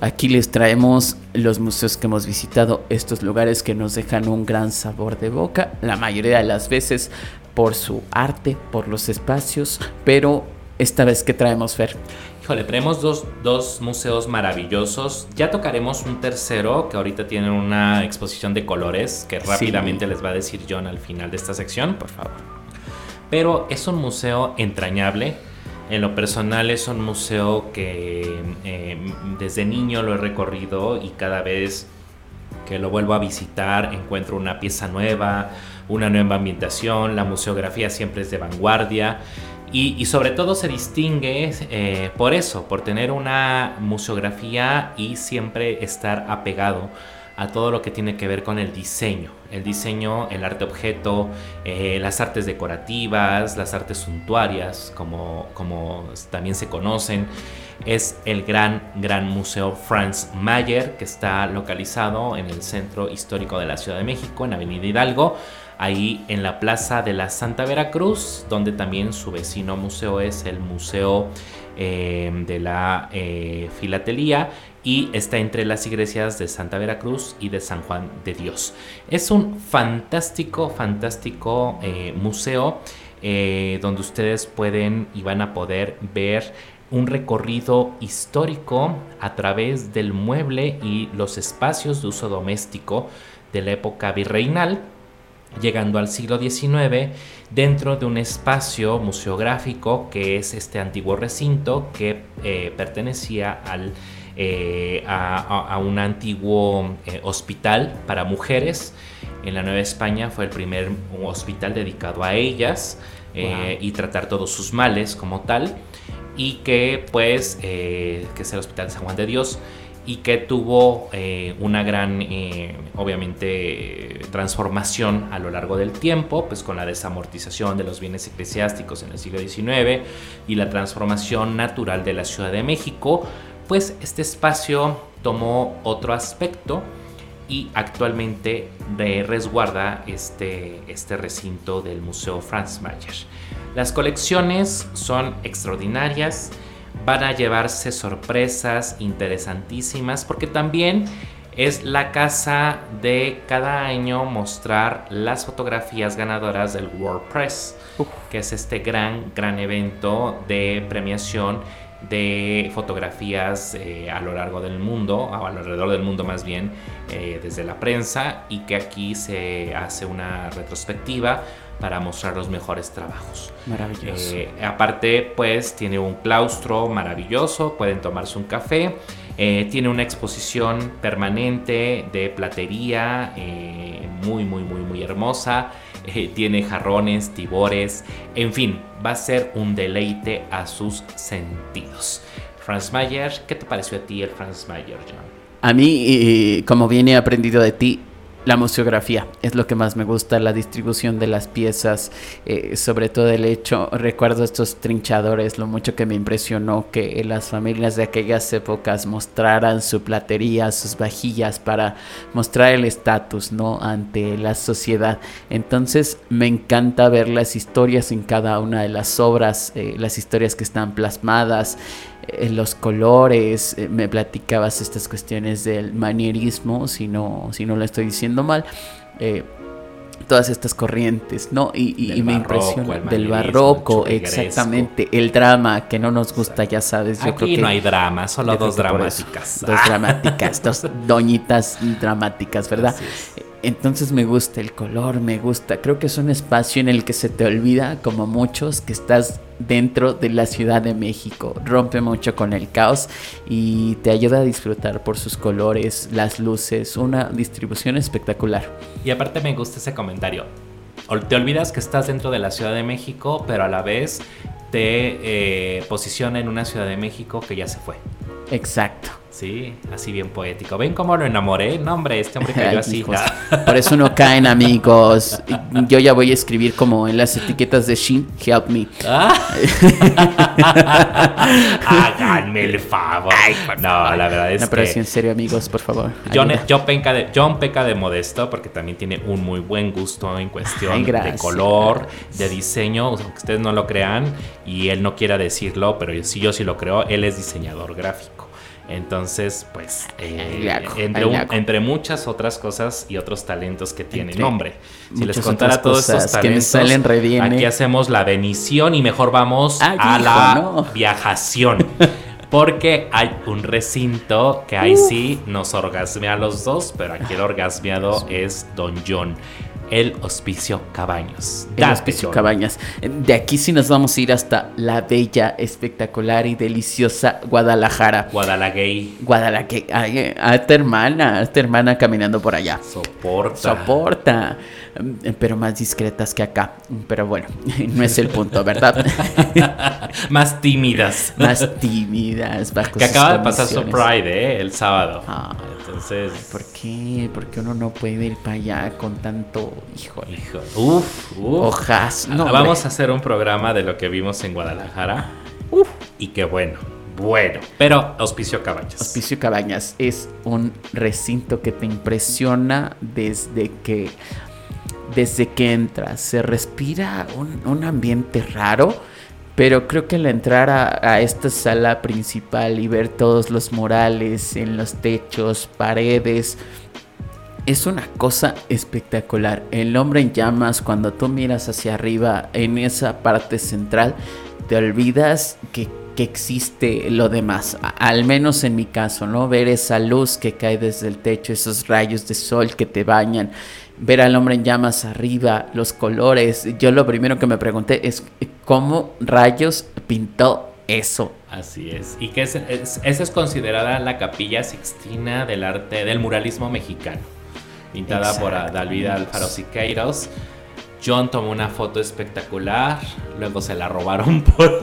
Aquí les traemos los museos que hemos visitado, estos lugares que nos dejan un gran sabor de boca, la mayoría de las veces por su arte, por los espacios, pero esta vez que traemos Fer. Híjole, tenemos dos, museos maravillosos. Ya tocaremos un tercero que ahorita tiene una exposición de colores que rápidamente les va a decir John al final de esta sección, por favor. Pero es un museo entrañable. En lo personal es un museo que eh, desde niño lo he recorrido y cada vez que lo vuelvo a visitar encuentro una pieza nueva, una nueva ambientación, la museografía siempre es de vanguardia y, sobre todo se distingue eh, por eso, por tener una museografía y siempre estar apegado a todo lo que tiene que ver con el diseño. El diseño, el arte objeto, eh, las artes decorativas, las artes suntuarias, como, como también se conocen. Es el gran, gran museo Franz Mayer, que está localizado en el centro histórico de la Ciudad de México, en Avenida Hidalgo ahí en la Plaza de la Santa Veracruz, donde también su vecino museo es el Museo eh, de la eh, Filatelía y está entre las iglesias de Santa Veracruz y de San Juan de Dios. Es un fantástico, fantástico eh, museo donde ustedes pueden y van a poder ver un recorrido histórico a través del mueble y los espacios de uso doméstico de la época virreinal llegando al siglo XIX dentro de un espacio museográfico que es este antiguo recinto que eh, pertenecía al, eh, a, un antiguo eh, hospital para mujeres. En la Nueva España fue el primer hospital dedicado a ellas y tratar todos sus males como tal. Y que pues, que es el Hospital de San Juan de Dios, y que tuvo eh, una gran, eh, obviamente, transformación a lo largo del tiempo, pues con la desamortización de los bienes eclesiásticos en el siglo XIX y la transformación natural de la Ciudad de México, pues este espacio tomó otro aspecto y actualmente resguarda este, este recinto del Museo Franz Mayer. Las colecciones son extraordinarias, van a llevarse sorpresas interesantísimas porque también es la casa de cada año mostrar las fotografías ganadoras del WordPress, que es este gran, gran evento de premiación de fotografías eh, a lo largo del mundo, o alrededor del mundo más bien, eh, desde la prensa y que aquí se hace una retrospectiva para mostrar los mejores trabajos. Maravilloso. Eh, aparte, pues tiene un claustro maravilloso, pueden tomarse un café. tiene una exposición permanente de platería muy, muy, muy, muy hermosa. tiene jarrones, tibores, en fin, va a ser un deleite a sus sentidos. Franz Mayer, ¿qué te pareció a ti el Franz Mayer, John? A mí, como viene aprendido de ti, la museografía es lo que más me gusta, la distribución de las piezas, eh, sobre todo el hecho, recuerdo estos trinchadores, lo mucho que me impresionó que las familias de aquellas épocas mostraran su platería, sus vajillas para mostrar el estatus, ¿no? Ante la sociedad. Entonces me encanta ver las historias en cada una de las obras, eh, las historias que están plasmadas en los colores, eh, me platicabas estas cuestiones del manierismo, si no, si no lo estoy diciendo mal. Eh, todas estas corrientes, ¿no? Y, me impresiona del barroco, exactamente, el drama que no nos gusta, ya sabes. Yo Aquí no hay drama, solo dos dramáticas. dos dramáticas, dos doñitas dramáticas, ¿verdad? Entonces me gusta el color, me gusta. Creo que es un espacio en el que se te olvida, como muchos, que estás dentro de la Ciudad de México. Rompe mucho con el caos y te ayuda a disfrutar por sus colores, las luces, una distribución espectacular. Y aparte me gusta ese comentario. Te olvidas que estás dentro de la Ciudad de México, pero a la vez te eh, posiciona en una Ciudad de México que ya se fue. Exacto. Sí, así bien poético. ¿Ven cómo lo enamoré? No, hombre, este hombre cayó así. Por eso no caen, amigos. Yo ya voy a escribir como en las etiquetas de Shin, help me. Ah. Háganme el favor. no, la verdad es no, pero que... en serio, amigos, por favor. John, peca de, John peca de modesto porque también tiene un muy buen gusto en cuestión de color, de diseño, aunque ustedes no lo crean y él no quiera decirlo, pero si yo sí lo creo, él es diseñador gráfico. Entonces, pues, eh, entre, muchas otras cosas y otros talentos que tiene. nombre. si les contara todos estos talentos, salen aquí hacemos la bendición y mejor vamos a la viajación. Porque hay un recinto que ahí sí nos orgasmea a los dos, pero aquí el orgasmeado es Don John el Hospicio Cabañas. El Hospicio Cabañas. De aquí sí nos vamos a ir hasta la bella, espectacular y deliciosa Guadalajara. Guadalagay. Guadalajara. Ay, a esta hermana, a esta hermana caminando por allá. Soporta. Soporta. Pero más discretas que acá. Pero bueno, no es el punto, ¿verdad? más tímidas. Más tímidas. que acaba de pasar su Pride, ¿eh? El sábado. Ah. Entonces. ¿Por qué? Porque uno no puede ir para allá con tanto. hijo Uf, uf. Hojas. No, Vamos a hacer un programa de lo que vimos en Guadalajara. Uf. Y qué bueno. Bueno, pero Hospicio Cabañas. Hospicio Cabañas es un recinto que te impresiona desde que desde que entras. Se respira un, un ambiente raro pero creo que al entrar a, esta sala principal y ver todos los murales en los techos, paredes, es una cosa espectacular. El hombre en llamas, cuando tú miras hacia arriba en esa parte central, te olvidas que, que, existe lo demás. Al menos en mi caso, ¿no? Ver esa luz que cae desde el techo, esos rayos de sol que te bañan, ver al hombre en llamas arriba, los colores. Yo lo primero que me pregunté es cómo rayos pintó eso. Así es. Y que esa es, considerada la capilla sixtina del arte del muralismo mexicano, pintada por David Alfaro Siqueiros. John tomó una foto espectacular, luego se la robaron por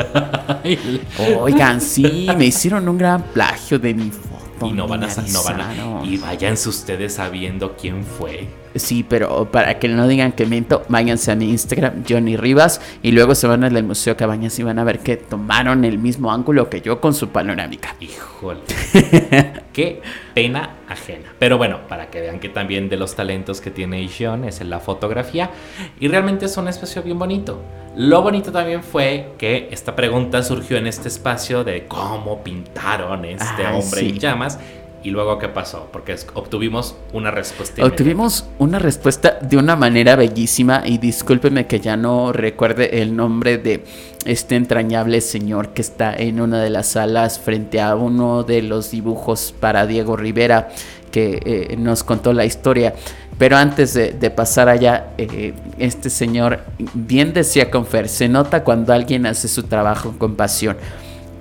ahí. Oigan, sí, me hicieron un gran plagio de mi foto y no van a, no van a y váyanse ustedes sabiendo quién fue. Sí, pero para que no digan que miento, váyanse a mi Instagram, Johnny Rivas, y luego se van al Museo Cabañas y van a ver que tomaron el mismo ángulo que yo con su panorámica. Híjole. Qué pena ajena. Pero bueno, para que vean que también de los talentos que tiene John es en la fotografía, y realmente es un espacio bien bonito. Lo bonito también fue que esta pregunta surgió en este espacio de cómo pintaron este hombre en llamas ¿Y luego qué pasó? Porque obtuvimos una respuesta. Obtuvimos una respuesta de una manera bellísima y discúlpeme que ya no recuerde el nombre de este entrañable señor que está en una de las salas frente a uno de los dibujos para Diego Rivera que eh, nos contó la historia. Pero antes de, pasar allá, eh, este señor bien decía con Fer, se nota cuando alguien hace su trabajo con pasión.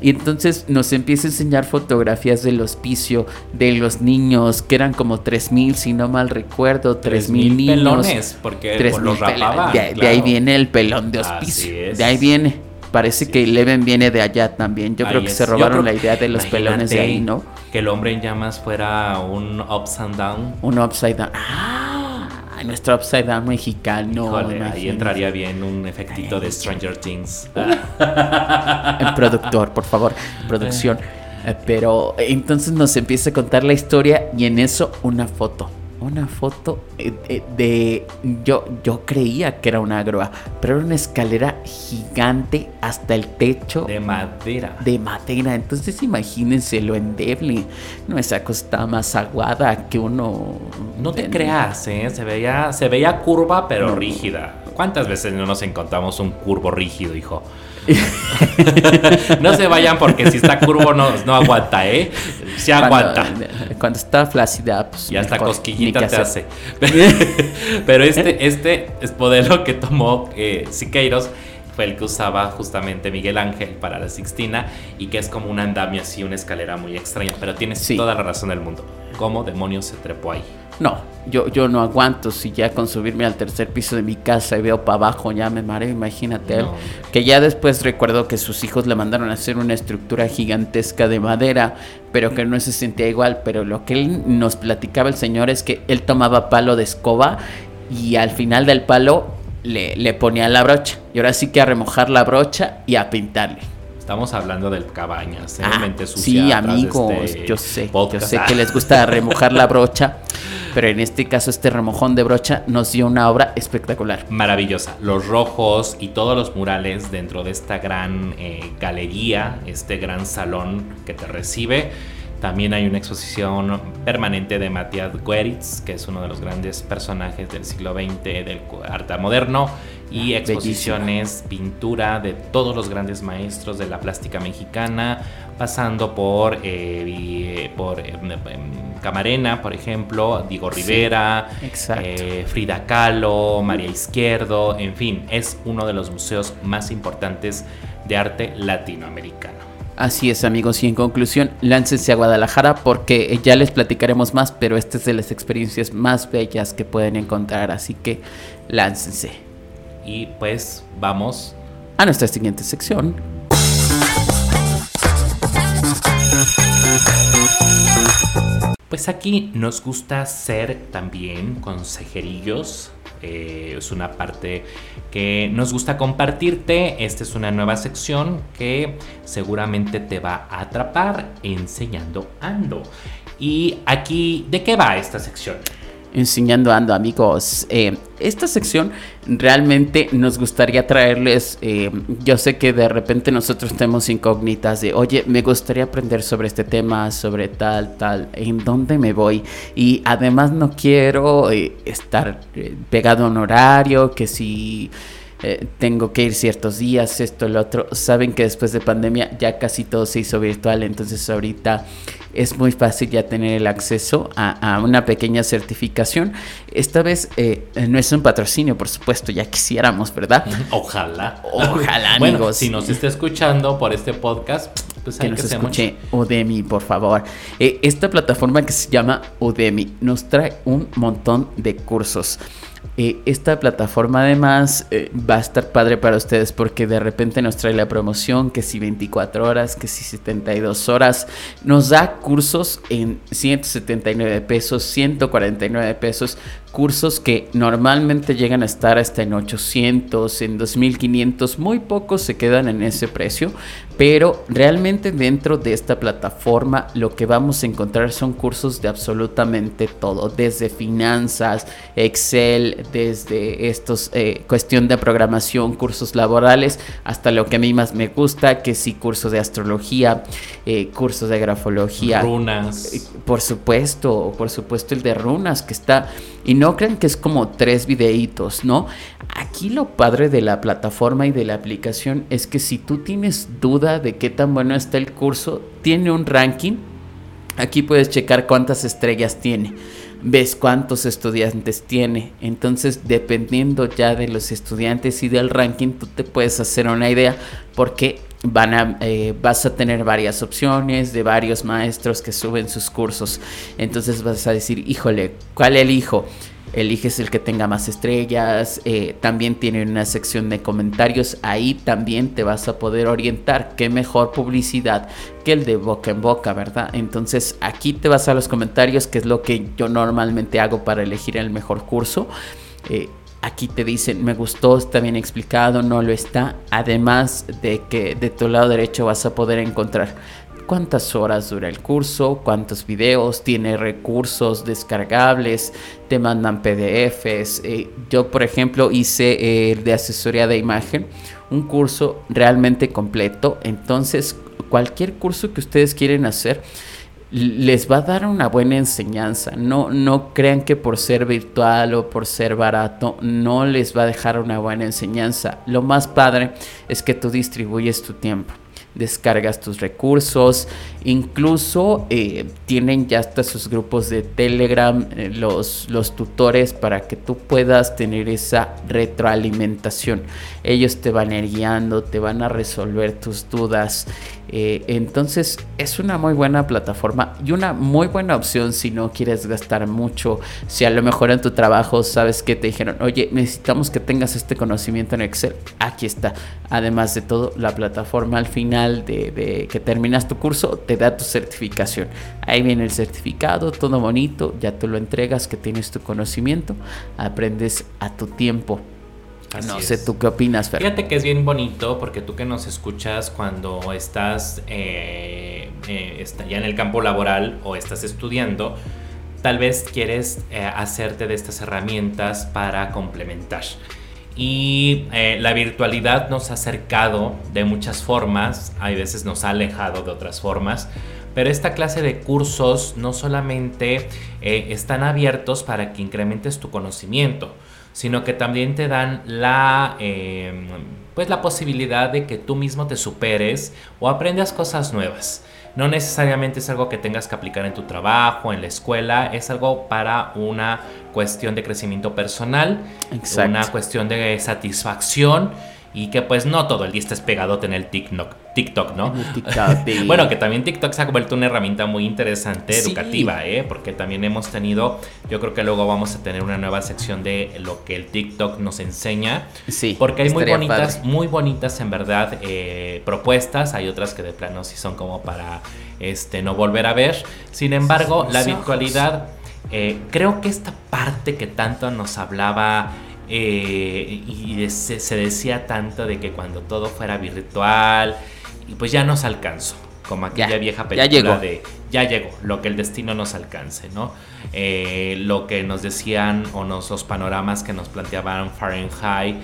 Y entonces nos empieza a enseñar fotografías del hospicio, de los niños, que eran como 3.000, si no mal recuerdo, 3.000 niños. pelones, porque los rapaban, de, ahí viene el pelón de hospicio. De ahí viene. Parece que Leven viene de allá también. Yo creo que se robaron la idea de los pelones de ahí, ¿no? Que el hombre en llamas fuera un upside down. Un upside down. ¡Ah! nuestro Upside Down mexicano. ahí entraría bien un efectito de Stranger Things. El productor, por favor, producción. Pero entonces nos empieza a contar la historia y en eso una foto una foto eh, eh, de, yo yo creía que era una grúa, pero era una escalera gigante hasta el techo de madera. De madera, entonces imagínense lo endeble. No esa cosa más aguada que uno no te creas, ¿eh? se veía se veía curva pero rígida. ¿Cuántas veces no nos encontramos un curvo rígido, hijo? no se vayan porque si está curvo no, no aguanta, ¿eh? Se aguanta. Cuando, está flácida, pues. Ya hasta cosquillita te hace. Pero este, este es modelo que tomó eh, Siqueiros fue el que usaba justamente Miguel Ángel para la Sixtina y que es como un andamio así, una escalera muy extraña. Pero tienes toda la razón del mundo. ¿Cómo demonios se trepó ahí? No, yo, yo no aguanto si ya con subirme al tercer piso de mi casa y veo para abajo ya me mareo, imagínate Que ya después recuerdo que sus hijos le mandaron a hacer una estructura gigantesca de madera, pero que no se sentía igual. Pero lo que él nos platicaba el señor es que él tomaba palo de escoba y al final del palo le, le ponía la brocha. Y ahora sí que a remojar la brocha y a pintarle. Estamos hablando del cabañas, ¿eh? ah, Sí, amigos, este yo sé, yo sé que les gusta remojar la brocha, pero en este caso este remojón de brocha nos dio una obra espectacular. Maravillosa. Los rojos y todos los murales dentro de esta gran eh, galería, este gran salón que te recibe. También hay una exposición permanente de Matías Gueritz, que es uno de los grandes personajes del siglo XX del arte moderno y exposiciones, pintura de todos los grandes maestros de la plástica mexicana, pasando por, eh, por eh, Camarena, por ejemplo, Diego Rivera, eh, Frida Kahlo, María Izquierdo, en fin, es uno de los museos más importantes de arte latinoamericano. Así es amigos y en conclusión, láncense a Guadalajara porque ya les platicaremos más, pero esta es de las experiencias más bellas que pueden encontrar, así que láncense. Y pues vamos a nuestra siguiente sección. Pues aquí nos gusta ser también consejerillos. Eh, es una parte que nos gusta compartirte. Esta es una nueva sección que seguramente te va a atrapar enseñando ando. Y aquí, ¿de qué va esta sección? Enseñando ando amigos. Eh, esta sección realmente nos gustaría traerles, eh, yo sé que de repente nosotros tenemos incógnitas de, oye, me gustaría aprender sobre este tema, sobre tal, tal, ¿en dónde me voy? Y además no quiero eh, estar pegado a un horario, que si... tengo que ir ciertos días, esto, el otro. Saben que después de pandemia ya casi todo se hizo virtual, entonces ahorita es muy fácil ya tener el acceso a, una pequeña certificación. Esta vez eh, no es un patrocinio, por supuesto, ya quisiéramos, ¿verdad? Ojalá. Ojalá, amigos. Bueno, si nos está escuchando por este podcast, pues que nos escuche Udemy, por favor. Eh, esta plataforma que se llama Udemy nos trae un montón de cursos. Eh, esta plataforma además eh, va a estar padre para ustedes porque de repente nos trae la promoción que si 24 horas, que si 72 horas, nos da cursos en 179 pesos, 149 pesos, cursos que normalmente llegan a estar hasta en 800, en 2500, muy pocos se quedan en ese precio, pero realmente dentro de esta plataforma lo que vamos a encontrar son cursos de absolutamente todo, desde finanzas, Excel, desde estos eh, cuestión de programación, cursos laborales, hasta lo que a mí más me gusta, que sí cursos de astrología, eh, cursos de grafología, runas, eh, por supuesto, por supuesto el de runas que está y no crean que es como tres videitos, ¿no? Aquí lo padre de la plataforma y de la aplicación es que si tú tienes duda de qué tan bueno está el curso, tiene un ranking. Aquí puedes checar cuántas estrellas tiene ves cuántos estudiantes tiene. Entonces, dependiendo ya de los estudiantes y del ranking, tú te puedes hacer una idea porque van a, eh, vas a tener varias opciones de varios maestros que suben sus cursos. Entonces vas a decir, híjole, ¿cuál elijo? eliges el que tenga más estrellas, eh, también tiene una sección de comentarios, ahí también te vas a poder orientar, qué mejor publicidad que el de boca en boca, ¿verdad? Entonces aquí te vas a los comentarios, que es lo que yo normalmente hago para elegir el mejor curso. Eh, aquí te dicen, me gustó, está bien explicado, no lo está, además de que de tu lado derecho vas a poder encontrar cuántas horas dura el curso, cuántos videos, tiene recursos descargables, te mandan PDFs. Eh, yo, por ejemplo, hice el de asesoría de imagen, un curso realmente completo. Entonces, cualquier curso que ustedes quieren hacer, les va a dar una buena enseñanza. No, no crean que por ser virtual o por ser barato no les va a dejar una buena enseñanza. Lo más padre es que tú distribuyes tu tiempo descargas tus recursos, incluso eh, tienen ya hasta sus grupos de Telegram, eh, los, los tutores para que tú puedas tener esa retroalimentación. Ellos te van a ir guiando, te van a resolver tus dudas eh, entonces es una muy buena plataforma y una muy buena opción si no quieres gastar mucho. Si a lo mejor en tu trabajo sabes que te dijeron, oye, necesitamos que tengas este conocimiento en Excel. Aquí está. Además de todo, la plataforma al final de, que terminas tu curso te da tu certificación. Ahí viene el certificado, todo bonito. Ya tú lo entregas, que tienes tu conocimiento. Aprendes a tu tiempo no sé, ¿tú qué opinas, Fer? Fíjate que es bien bonito porque tú que nos escuchas cuando estás eh, eh, ya en el campo laboral o estás estudiando, tal vez quieres eh, hacerte de estas herramientas para complementar. Y la virtualidad nos ha acercado de muchas formas, hay veces nos ha alejado de otras formas, pero esta clase de cursos no solamente están abiertos para que incrementes tu conocimiento, sino que también te dan la, em, pues la posibilidad de que tú mismo te superes o aprendas cosas nuevas. No necesariamente es algo que tengas que aplicar en tu trabajo, en la escuela, es algo para una cuestión de crecimiento personal, una cuestión de satisfacción y que pues no todo el día estés pegado en el TikTok, TikTok ¿no? bueno, que también TikTok se ha vuelto una herramienta muy interesante, educativa, ¿eh? Porque también hemos tenido, yo creo que luego vamos a tener una nueva sección de lo que el TikTok nos enseña. Sí. Porque hay muy bonitas, muy bonitas en verdad eh, propuestas, hay otras que de plano sí son como para este no volver a ver. Sin embargo, la virtualidad, eh, creo que esta parte que tanto nos hablaba eh, y se, decía tanto de que cuando todo fuera virtual, y pues ya nos alcanzó, como aquella vieja película de ya llegó, lo que el destino nos alcance, ¿no? Eh, lo que nos decían o nos, los panoramas que nos planteaban Fahrenheit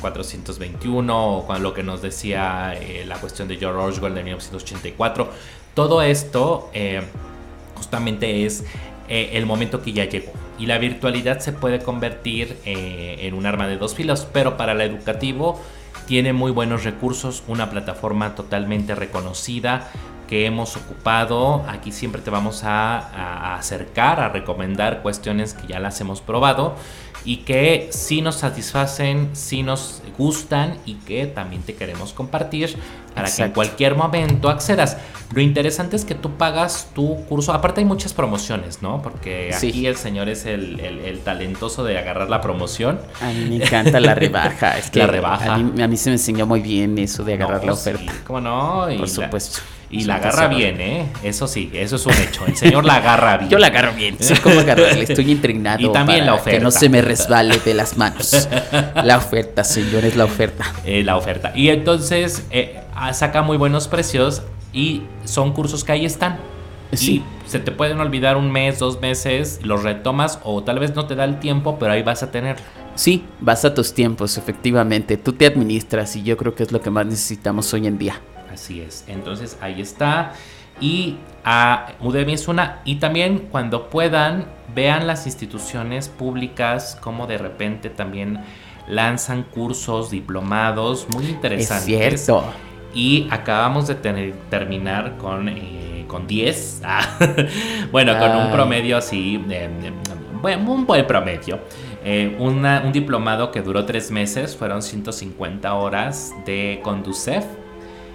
421 eh, o con lo que nos decía la cuestión de George Orwell de 1984, todo esto justamente es el momento que ya llegó. Y la virtualidad se puede convertir eh, en un arma de dos filos, pero para el educativo tiene muy buenos recursos, una plataforma totalmente reconocida que hemos ocupado. Aquí siempre te vamos a, acercar, a recomendar cuestiones que ya las hemos probado y que sí nos satisfacen, sí nos gustan y que también te queremos compartir para que en cualquier momento accedas. Lo interesante es que tú pagas tu curso. Aparte hay muchas promociones, ¿no? Porque aquí el señor es el, talentoso de agarrar la promoción. A mí me encanta la rebaja. Es que la rebaja. A mí, se me enseñó muy bien eso de agarrar la oferta. ¿Cómo no? Por supuesto. Y la agarra bien, ¿eh? Eso sí, eso es un hecho. El señor la agarra bien. Yo la agarro bien. Sé cómo agarrarla. Estoy intrigado. Y también la oferta. Que no se me resbale de las manos. La oferta, señores, la oferta. Eh, la oferta. Y entonces eh, saca muy buenos precios y son cursos que ahí están. Sí. Y se te pueden olvidar un mes, dos meses, los retomas o tal vez no te da el tiempo, pero ahí vas a tener. Sí, vas a tus tiempos, efectivamente. Tú te administras y yo creo que es lo que más necesitamos hoy en día. Así es. Entonces ahí está. Y a Udemy es una. Y también cuando puedan, vean las instituciones públicas como de repente también lanzan cursos, diplomados muy interesantes. Es cierto. Y acabamos de terminar con, eh, con 10. bueno, con un promedio así, bueno, un buen promedio. Eh, un diplomado que duró tres meses, fueron 150 horas de Conducef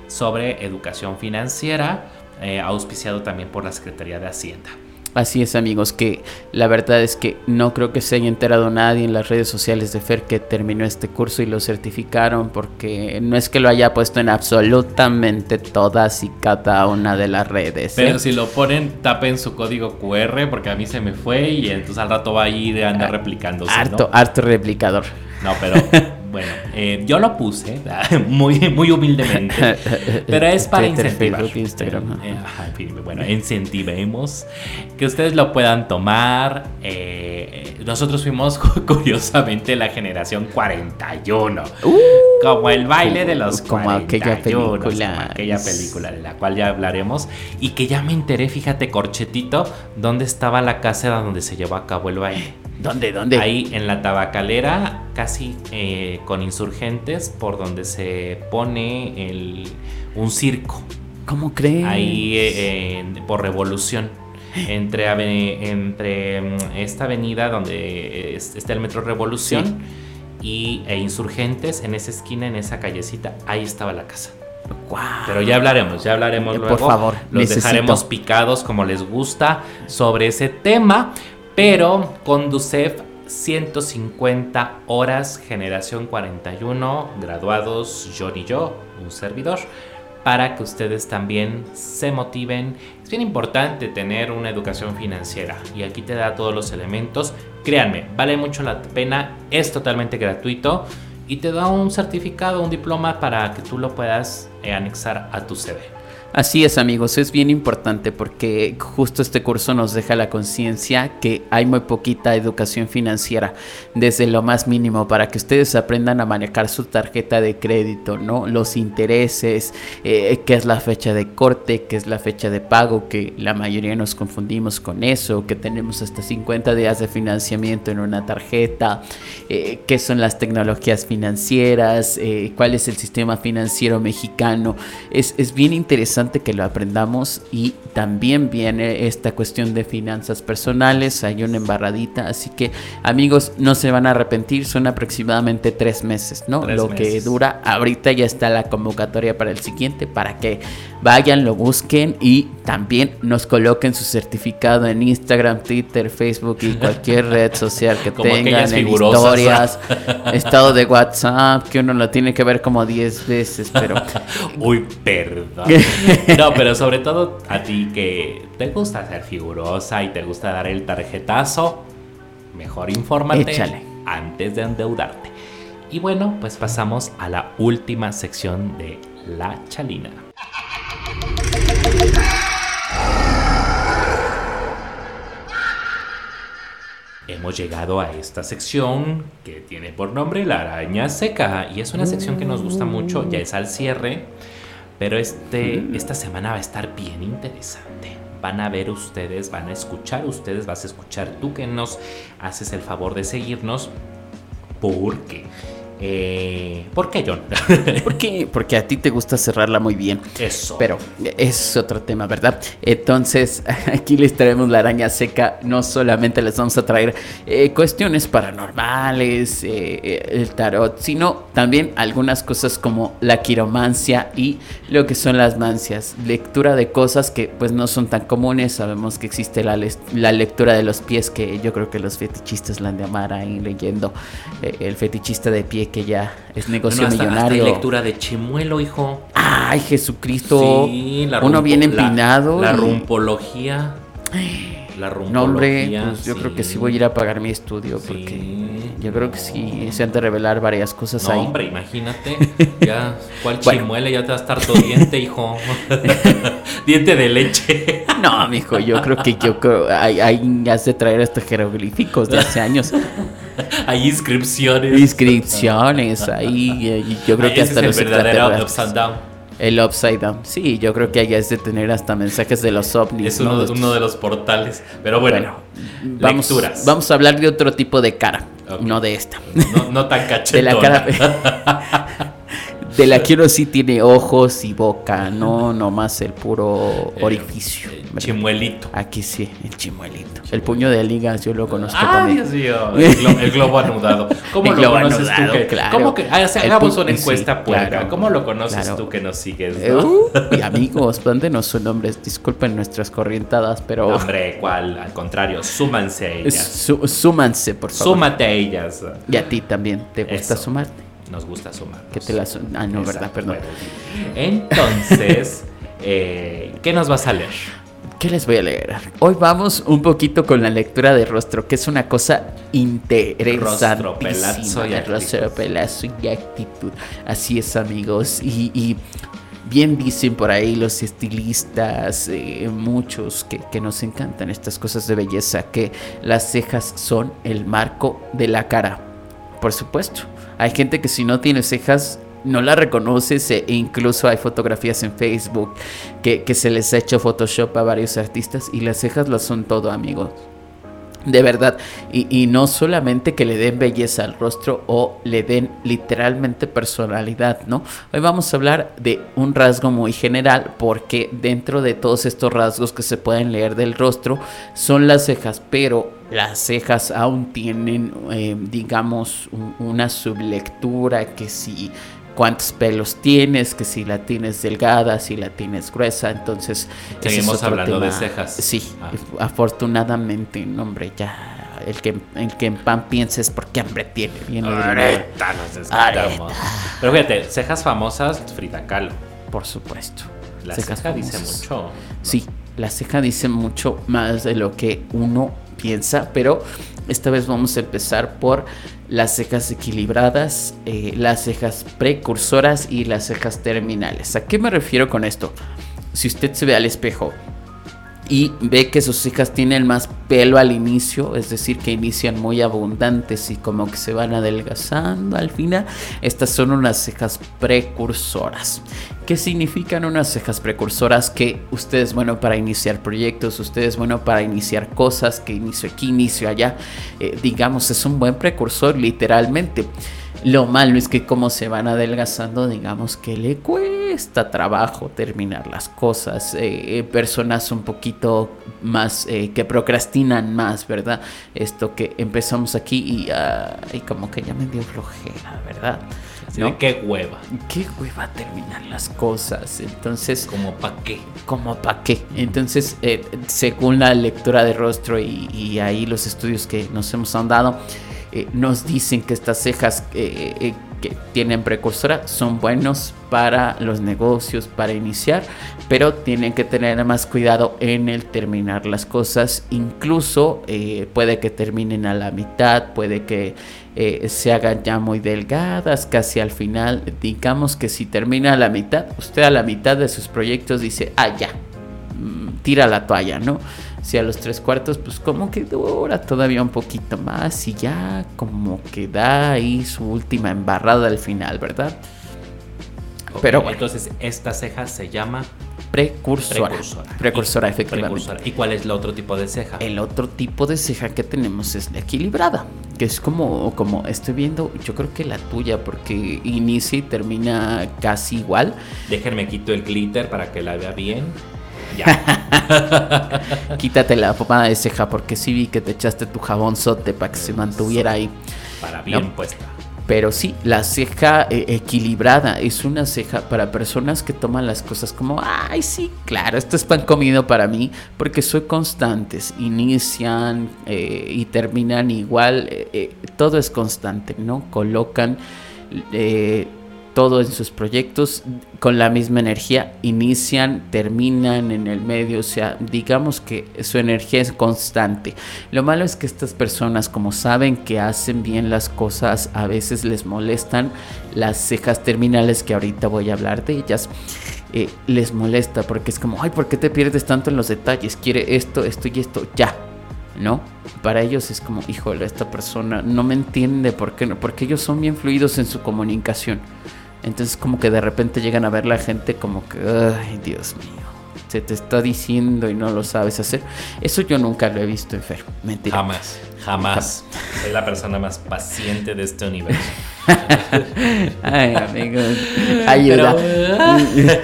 sobre educación financiera, eh, auspiciado también por la Secretaría de Hacienda. Así es amigos, que la verdad es que no creo que se haya enterado nadie en las redes sociales de Fer que terminó este curso y lo certificaron porque no es que lo haya puesto en absolutamente todas y cada una de las redes. Pero ¿eh? si lo ponen, tapen su código QR porque a mí se me fue y entonces al rato va a ir a andar ah, replicándose. Harto, harto replicador. No, pero bueno, eh, yo lo puse muy, muy humildemente, pero es para incentivar. Instagram. Eh, bueno, incentivemos que ustedes lo puedan tomar. Eh, nosotros fuimos curiosamente la generación 41, uh, como el baile de los como aquella película, aquella película de la cual ya hablaremos y que ya me enteré, fíjate corchetito, dónde estaba la casa donde se llevó a cabo el baile. ¿Dónde? ¿Dónde? Ahí en la tabacalera, casi eh, con insurgentes, por donde se pone el, un circo. ¿Cómo crees? Ahí eh, por revolución. Entre, entre mm, esta avenida donde está el metro Revolución y, e Insurgentes, en esa esquina, en esa callecita, ahí estaba la casa. Wow. Pero ya hablaremos, ya hablaremos luego. Por favor, los dejaremos picados como les gusta sobre ese tema. Pero con DUCEF 150 horas, generación 41, graduados, yo y yo, un servidor, para que ustedes también se motiven. Es bien importante tener una educación financiera y aquí te da todos los elementos. Créanme, vale mucho la pena, es totalmente gratuito y te da un certificado, un diploma para que tú lo puedas eh, anexar a tu CV. Así es amigos, es bien importante porque justo este curso nos deja la conciencia que hay muy poquita educación financiera desde lo más mínimo para que ustedes aprendan a manejar su tarjeta de crédito, ¿no? Los intereses, eh, qué es la fecha de corte, qué es la fecha de pago, que la mayoría nos confundimos con eso, que tenemos hasta 50 días de financiamiento en una tarjeta, eh, qué son las tecnologías financieras, eh, cuál es el sistema financiero mexicano. Es, es bien interesante que lo aprendamos y también viene esta cuestión de finanzas personales, hay una embarradita, así que amigos no se van a arrepentir, son aproximadamente tres meses, ¿no? lo que dura, ahorita ya está la convocatoria para el siguiente, para que vayan, lo busquen y también nos coloquen su certificado en Instagram, Twitter, Facebook y cualquier red social que tengan, en historias, estado de WhatsApp, que uno lo tiene que ver como 10 veces, pero... Uy, perdón. No, pero sobre todo a ti que te gusta ser figurosa y te gusta dar el tarjetazo, mejor infórmate antes de endeudarte. Y bueno, pues pasamos a la última sección de La Chalina. Hemos llegado a esta sección que tiene por nombre La Araña Seca y es una sección que nos gusta mucho, ya es al cierre pero este, esta semana va a estar bien interesante. Van a ver ustedes, van a escuchar ustedes, vas a escuchar tú que nos haces el favor de seguirnos, porque Eh, ¿Por qué, John? ¿Por qué? Porque a ti te gusta cerrarla muy bien. Eso. Pero es otro tema, ¿verdad? Entonces, aquí les traemos la araña seca. No solamente les vamos a traer eh, cuestiones paranormales, eh, el tarot, sino también algunas cosas como la quiromancia y lo que son las mancias. Lectura de cosas que pues no son tan comunes. Sabemos que existe la, la lectura de los pies, que yo creo que los fetichistas la han de amar ahí leyendo. el fetichista de pie que ya es negocio millonario. lectura de Chimuelo, hijo. Ay, Jesucristo. Sí, la Uno bien empinado. La, rumpología. La rumpología. No, hombre, pues yo creo que sí voy a ir a pagar mi estudio porque yo creo que sí se han de revelar varias cosas no, ahí. hombre, imagínate. Ya, ¿cuál chimuelo? Ya te va a estar todo diente, hijo. diente de leche. no, mijo, yo creo que yo creo, hay, hay has de traer estos jeroglíficos de hace años. Hay inscripciones. Inscripciones, ahí yo creo que hasta es el verdadero upside down. El Upside Down. Sí, yo creo que allá es de tener hasta mensajes de los ovnis. Es uno, de los portales. Pero bueno, vamos, lecturas. Vamos a hablar de otro tipo de cara, no de esta. No, tan cachetona. de la cara. de la que uno sí tiene ojos y boca, no nomás el puro orificio. El, chimuelito. Aquí sí, el chimuelito. El puño de ligas yo lo conozco ah, también. Dios mío, el, globo anudado. ¿Cómo lo conoces tú? Que, claro. ¿Cómo que, ah, hagamos una encuesta puerca. ¿Cómo lo conoces tú que nos sigues? ¿no? Uh, amigos, mándenos sus nombres. Disculpen nuestras corrientadas, pero... hombre, ¿cuál? Al contrario, súmanse a ellas. súmanse, por favor. Súmate a ellas. Y a ti también. ¿Te gusta sumarte? Nos gusta sumar. Que te la Ah, no, verdad, perdón. Entonces, eh, ¿qué nos vas a leer? ¿Qué les voy a leer? Hoy vamos un poquito con la lectura de rostro, que es una cosa interesante. Rostro, pelazo y actitud. Rostro, pelazo y actitud. Así es, amigos. Y, bien dicen por ahí los estilistas, eh, muchos que, que, nos encantan estas cosas de belleza, que las cejas son el marco de la cara. Por supuesto. Hay gente que si no tiene cejas no la reconoces e incluso hay fotografías en Facebook que, se les ha hecho Photoshop a varios artistas y las cejas lo son todo, amigos. De verdad, y, no solamente que le den belleza al rostro o le den literalmente personalidad, ¿no? Hoy vamos a hablar de un rasgo muy general porque dentro de todos estos rasgos que se pueden leer del rostro son las cejas, pero las cejas aún tienen, eh, digamos, una sublectura que si cuántos pelos tienes, que si la tienes delgada, si la tienes gruesa, entonces... Seguimos hablando de cejas. Sí, ah. afortunadamente, hombre, ya... El que, el que en pan pienses porque hambre tiene. Viene Areta, nos Pero fíjate, cejas famosas, Frida Kahlo. Por supuesto. La ceja dice mucho. Sí, la ceja dice mucho más de lo que uno piensa, pero esta vez vamos a empezar por las cejas equilibradas, eh, las cejas precursoras y las cejas terminales. ¿A qué me refiero con esto? Si usted se ve al espejo y ve que sus cejas tienen más pelo al inicio, es decir, que inician muy abundantes y como que se van adelgazando al final, estas son unas cejas precursoras. ¿Qué significan unas cejas precursoras? Que usted es bueno para iniciar proyectos, usted es bueno para iniciar cosas, que inicio aquí, inicio allá, eh, digamos, es un buen precursor literalmente. Lo malo es que como se van adelgazando, digamos que le cuesta trabajo terminar las cosas. Eh, eh, personas un poquito más eh, que procrastinan más, ¿verdad? Esto que empezamos aquí y, como que ya me dio flojera, ¿verdad? ¿No? qué hueva. Qué hueva terminar las cosas. Entonces. ¿Como pa' qué? Como pa' qué. Entonces, según la lectura de rostro y, y ahí los estudios que nos hemos ahondado eh, nos dicen que estas cejas eh, eh, que tienen precursora son buenos para los negocios, para iniciar, pero tienen que tener más cuidado en el terminar las cosas. Incluso puede que terminen a la mitad, puede que se hagan ya muy delgadas, casi al final. Digamos que si termina a la mitad, usted a la mitad de sus proyectos dice, ah, ya, mm, tira la toalla, ¿no? Si a los tres cuartos, pues como que dura todavía un poquito más y ya como que da ahí su última embarrada al final, ¿verdad? Pero Entonces, esta ceja se llama precursora. Precursora. Precursora, Y- efectivamente. precursora. ¿Y cuál es el otro tipo de ceja? El otro tipo de ceja que tenemos es la equilibrada, que es como, como estoy viendo, yo creo que la tuya, porque inicia y termina casi igual. Déjenme quito el glitter para que la vea bien. Ya. Quítate la pomada de ceja, porque sí vi que te echaste tu jabón sote para que se mantuviera ahí. para bien No. puesta. Pero sí, la ceja eh, equilibrada es una ceja para personas que toman las cosas como, ay, sí, claro, esto es pan comido para mí, porque soy constantes, inician eh, y terminan igual, eh, todo es constante, ¿no? Colocan todo en sus proyectos con la misma energía, inician, terminan en el medio, o sea, digamos que su energía es constante. Lo malo es que estas personas, como saben que hacen bien las cosas, a veces les molestan las cejas terminales, que ahorita voy a hablar de ellas. eh, les molesta porque es como, ay, ¿por qué te pierdes tanto en los detalles? Quiere esto, esto y esto, ya. ¿No? Para ellos es como, híjole, esta persona no me entiende, ¿por qué no? Porque ellos son bien fluidos en su comunicación. Entonces como que de repente llegan a ver la gente como que, ay, Dios mío, se te está diciendo y no lo sabes hacer. Eso yo nunca lo he visto Fer. Mentira. Jamás, jamás. Soy la persona más paciente de este universo. Ay, amigos. Ayuda. Pero-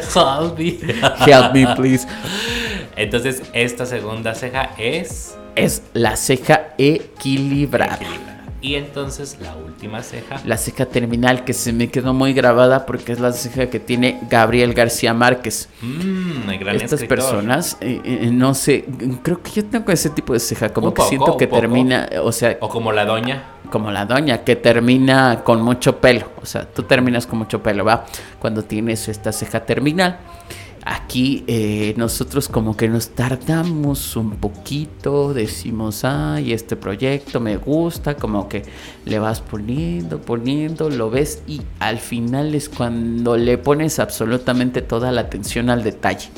Help me. Help me, please. Entonces, esta segunda ceja es Es la ceja equilibrada. equilibrada. Y entonces la última ceja. La ceja terminal que se me quedó muy grabada porque es la ceja que tiene Gabriel García Márquez. El gran Estas escritor. personas, eh, eh, no sé, creo que yo tengo ese tipo de ceja, como Un que poco, siento que poco. termina, o sea, O como la doña. como la doña, que termina con mucho pelo. O sea, tú terminas con mucho pelo, ¿va? Cuando tienes esta ceja terminal. Aquí eh, nosotros como que nos tardamos un poquito, decimos, ay, este proyecto me gusta, como que le vas poniendo, poniendo, lo ves y al final es cuando le pones absolutamente toda la atención al detalle.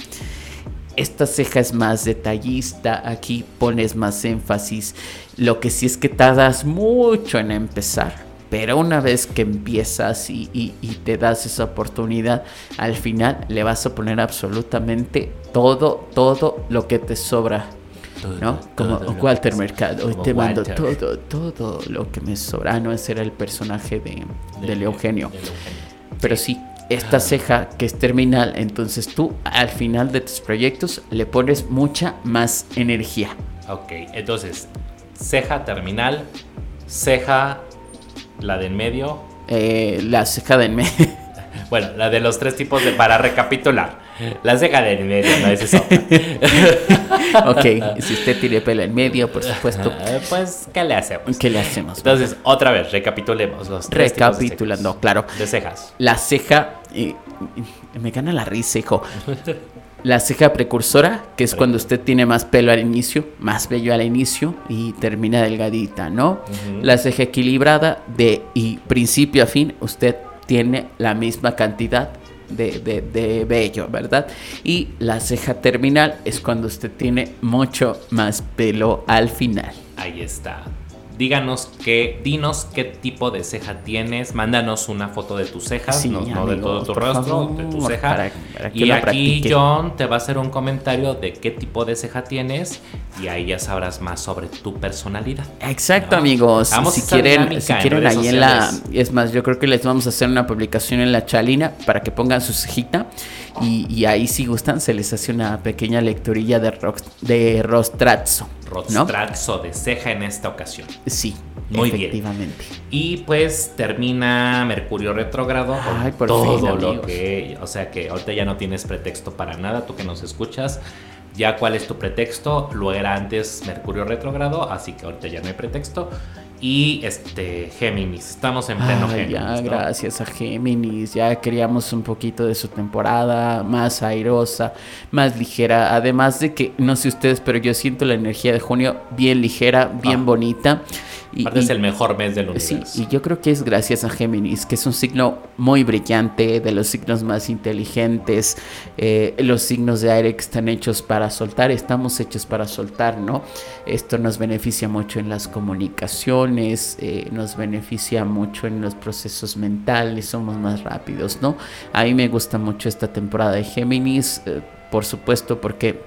Esta ceja es más detallista, aquí pones más énfasis. Lo que sí es que tardas mucho en empezar. Pero una vez que empiezas y, y- y te das esa oportunidad, al final le vas a poner absolutamente todo, todo lo que te sobra. ¿No? Como Walter Mercado. Hoy te mando Walter. todo, todo lo que me sobra. Ah, no, ese era el personaje de, del Eugenio. Pero sí, esta ceja que es terminal, entonces tú al final de tus proyectos le pones mucha más energía. Ok, entonces, ceja terminal, ceja, la de en medio. Eh, la ceja de en medio. Bueno, la de los tres tipos de. Para recapitular. La ceja de en medio, no es eso. ok, si usted tiene pelo en medio, por supuesto, Pues, ¿qué le hacemos? ¿qué le hacemos? Entonces, otra vez, recapitulemos los tres tipos de Recapitulando, cejas. claro. De cejas. La ceja, eh, me gana la risa, hijo. La ceja precursora, que es cuando usted tiene más pelo al inicio, más vello al inicio y termina delgadita, ¿no? La ceja equilibrada, de y principio a fin, usted tiene la misma cantidad de, de, de vello, ¿verdad? Y la ceja terminal es cuando usted tiene mucho más pelo al final. Ahí está. Díganos qué, dinos qué tipo de ceja tienes, mándanos una foto de tus cejas, Sí, no, no de todo tu rostro, favor, de tu ceja. para- para que y aquí practique. John te va a hacer un comentario de qué tipo de ceja tienes y ahí ya sabrás más sobre tu personalidad. Exacto, No. amigos. Vamos si quieren, si en quieren ahí en la. Es más, yo creo que les vamos a hacer una publicación en la chalina para que pongan su cejita. Y, y ahí, si gustan, se les hace una pequeña lecturilla de, rox- de rostrazo. ¿no? Rostrazo de ceja en esta ocasión. Sí, Muy bien. efectivamente. Y pues termina Mercurio retrógrado Ay, por todo fin, lo que, o sea que ahorita ya no tienes pretexto para nada, tú que nos escuchas, ya cuál es tu pretexto, lo era antes Mercurio retrógrado, así que ahorita ya no hay pretexto. Y este Géminis, estamos en pleno Ay, Géminis. ya, ¿no? gracias a Géminis. Ya queríamos un poquito de su temporada más airosa, más ligera. Además de que, no sé ustedes, pero yo siento la energía de junio bien ligera, bien Ah. bonita. Y, Aparte es el mejor mes del Sí, universo. y yo creo que es gracias a Géminis, que es un signo muy brillante, de los signos más inteligentes, eh, los signos de aire que están hechos para soltar, estamos hechos para soltar, ¿no? Esto nos beneficia mucho en las comunicaciones, eh, nos beneficia mucho en los procesos mentales, somos más rápidos, ¿no? A mí me gusta mucho esta temporada de Géminis. eh, por supuesto, porque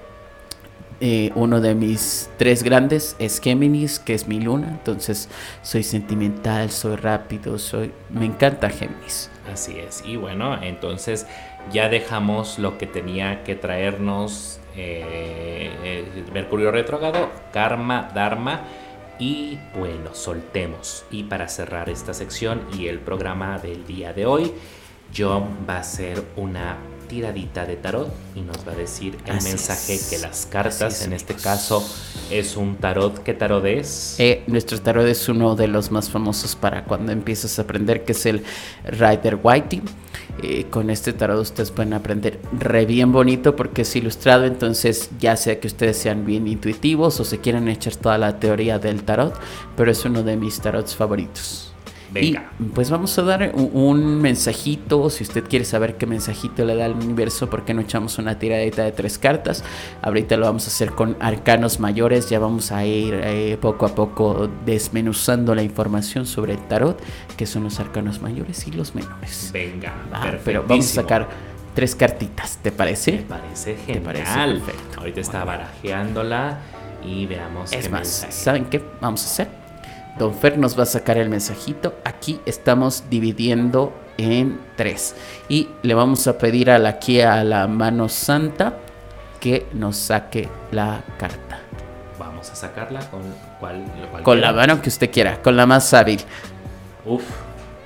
eh, uno de mis tres grandes es Géminis, que es mi luna. Entonces soy sentimental, soy rápido, soy... Me encanta Géminis. Así es. Y bueno, entonces ya dejamos lo que tenía que traernos eh, eh, Mercurio retrógrado, Karma, Dharma. Y bueno, soltemos. Y para cerrar esta sección y el programa del día de hoy, John va a ser una tiradita de tarot y nos va a decir el mensaje que las cartas, en este caso, es un tarot. ¿Qué tarot es? Eh, nuestro tarot es uno de los más famosos para cuando empiezas a aprender, que es el Rider Whitey. Eh, con este tarot ustedes pueden aprender re bien bonito porque es ilustrado, entonces ya sea que ustedes sean bien intuitivos o se quieran echar toda la teoría del tarot, pero es uno de mis tarots favoritos. Y pues vamos a dar un, mensajito. Si usted quiere saber qué mensajito le da al universo, ¿por qué no echamos una tiradita de tres cartas? Ahorita lo vamos a hacer con arcanos mayores. Ya vamos a ir eh, poco a poco desmenuzando la información sobre el tarot, que son los arcanos mayores y los menores. Venga, pero vamos a sacar tres cartitas, ¿te parece? Me parece genial. ¿Te parece? Perfecto. Ahorita está barajeándola y veamos. Es más, ¿saben qué vamos a hacer? Don Fer nos va a sacar el mensajito. Aquí estamos dividiendo en tres. Y le vamos a pedir a la aquí a la mano santa que nos saque la carta. Vamos a sacarla con cuál. Con la mano que usted quiera, con la más hábil. Uf,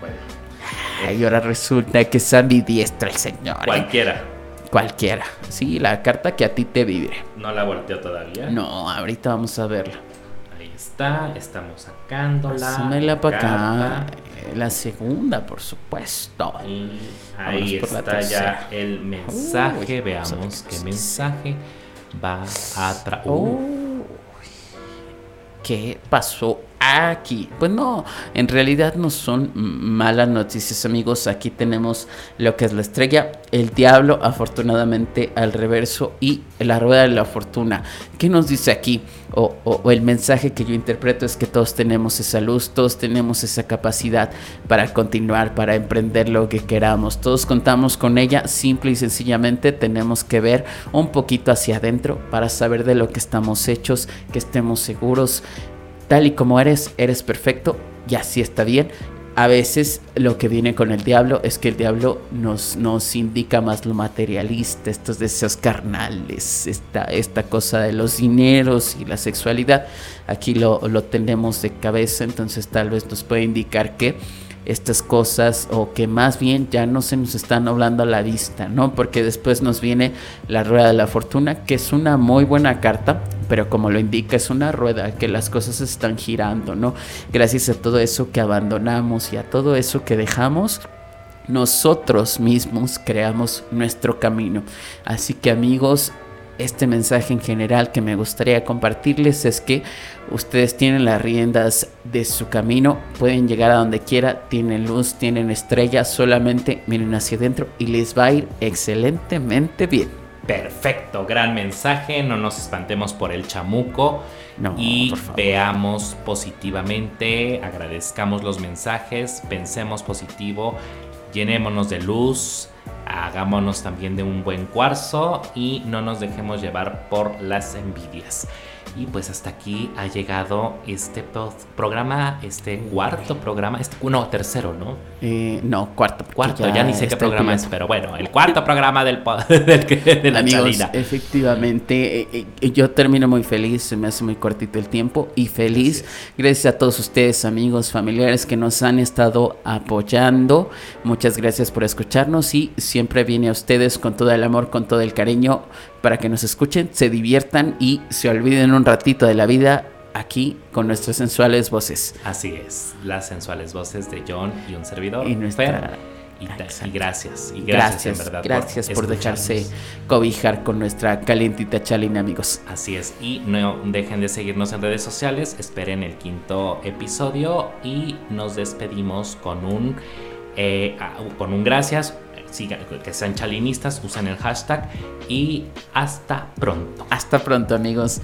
bueno. Y ahora resulta que es ambidiestro el señor. ¿eh? Cualquiera. Cualquiera. Sí, la carta que a ti te vibre. ¿No la volteó todavía? No, ahorita vamos a verla está, estamos sacándola. la para acá. La segunda, por supuesto. ahí está ya el mensaje. Veamos qué mensaje va a traer. ¿Qué pasó aquí? Pues no, en realidad no son malas noticias amigos. Aquí tenemos lo que es la estrella, el diablo afortunadamente al reverso y la rueda de la fortuna. ¿Qué nos dice aquí? O, el mensaje que yo interpreto es que todos tenemos esa luz, todos tenemos esa capacidad para continuar, para emprender lo que queramos. Todos contamos con ella, simple y sencillamente tenemos que ver un poquito hacia adentro para saber de lo que estamos hechos, que estemos seguros tal y como eres, eres perfecto y así está bien. A veces lo que viene con el diablo es que el diablo nos, nos indica más lo materialista, estos deseos carnales, esta, esta cosa de los dineros y la sexualidad. Aquí lo, lo tenemos de cabeza, entonces tal vez nos puede indicar que estas cosas o que más bien ya no se nos están hablando a la vista, ¿no? Porque después nos viene la rueda de la fortuna, que es una muy buena carta, pero como lo indica es una rueda que las cosas están girando, ¿no? Gracias a todo eso que abandonamos y a todo eso que dejamos, nosotros mismos creamos nuestro camino. Así que amigos, este mensaje en general que me gustaría compartirles es que ustedes tienen las riendas de su camino, pueden llegar a donde quiera, tienen luz, tienen estrellas, solamente miren hacia adentro y les va a ir excelentemente bien. Perfecto, gran mensaje, no nos espantemos por el chamuco y veamos positivamente, agradezcamos los mensajes, pensemos positivo, llenémonos de luz hagámonos también de un buen cuarzo y no nos dejemos llevar por las envidias. Y pues hasta aquí ha llegado este programa, este cuarto programa, este, no, tercero, ¿no? Eh, no, cuarto. Cuarto, ya, ni sé qué programa es, pero bueno, el cuarto programa del, del de la Amigos, Efectivamente, eh, eh, yo termino muy feliz, se me hace muy cortito el tiempo y feliz. Gracias a todos ustedes, amigos, familiares que nos han estado apoyando. Muchas gracias por escucharnos y siempre viene a ustedes con todo el amor, con todo el cariño para que nos escuchen, se diviertan y se olviden un ratito de la vida aquí con nuestras sensuales voces. Así es, las sensuales voces de John y un servidor. Y nuestra... Y, gracias, y gracias, en verdad. Gracias por, dejarse cobijar con nuestra calientita chalina, amigos. Así es, y no dejen de seguirnos en redes sociales, esperen el quinto episodio y nos despedimos con un, eh, con un gracias, que sean chalinistas, usen el hashtag y hasta pronto. Hasta pronto amigos.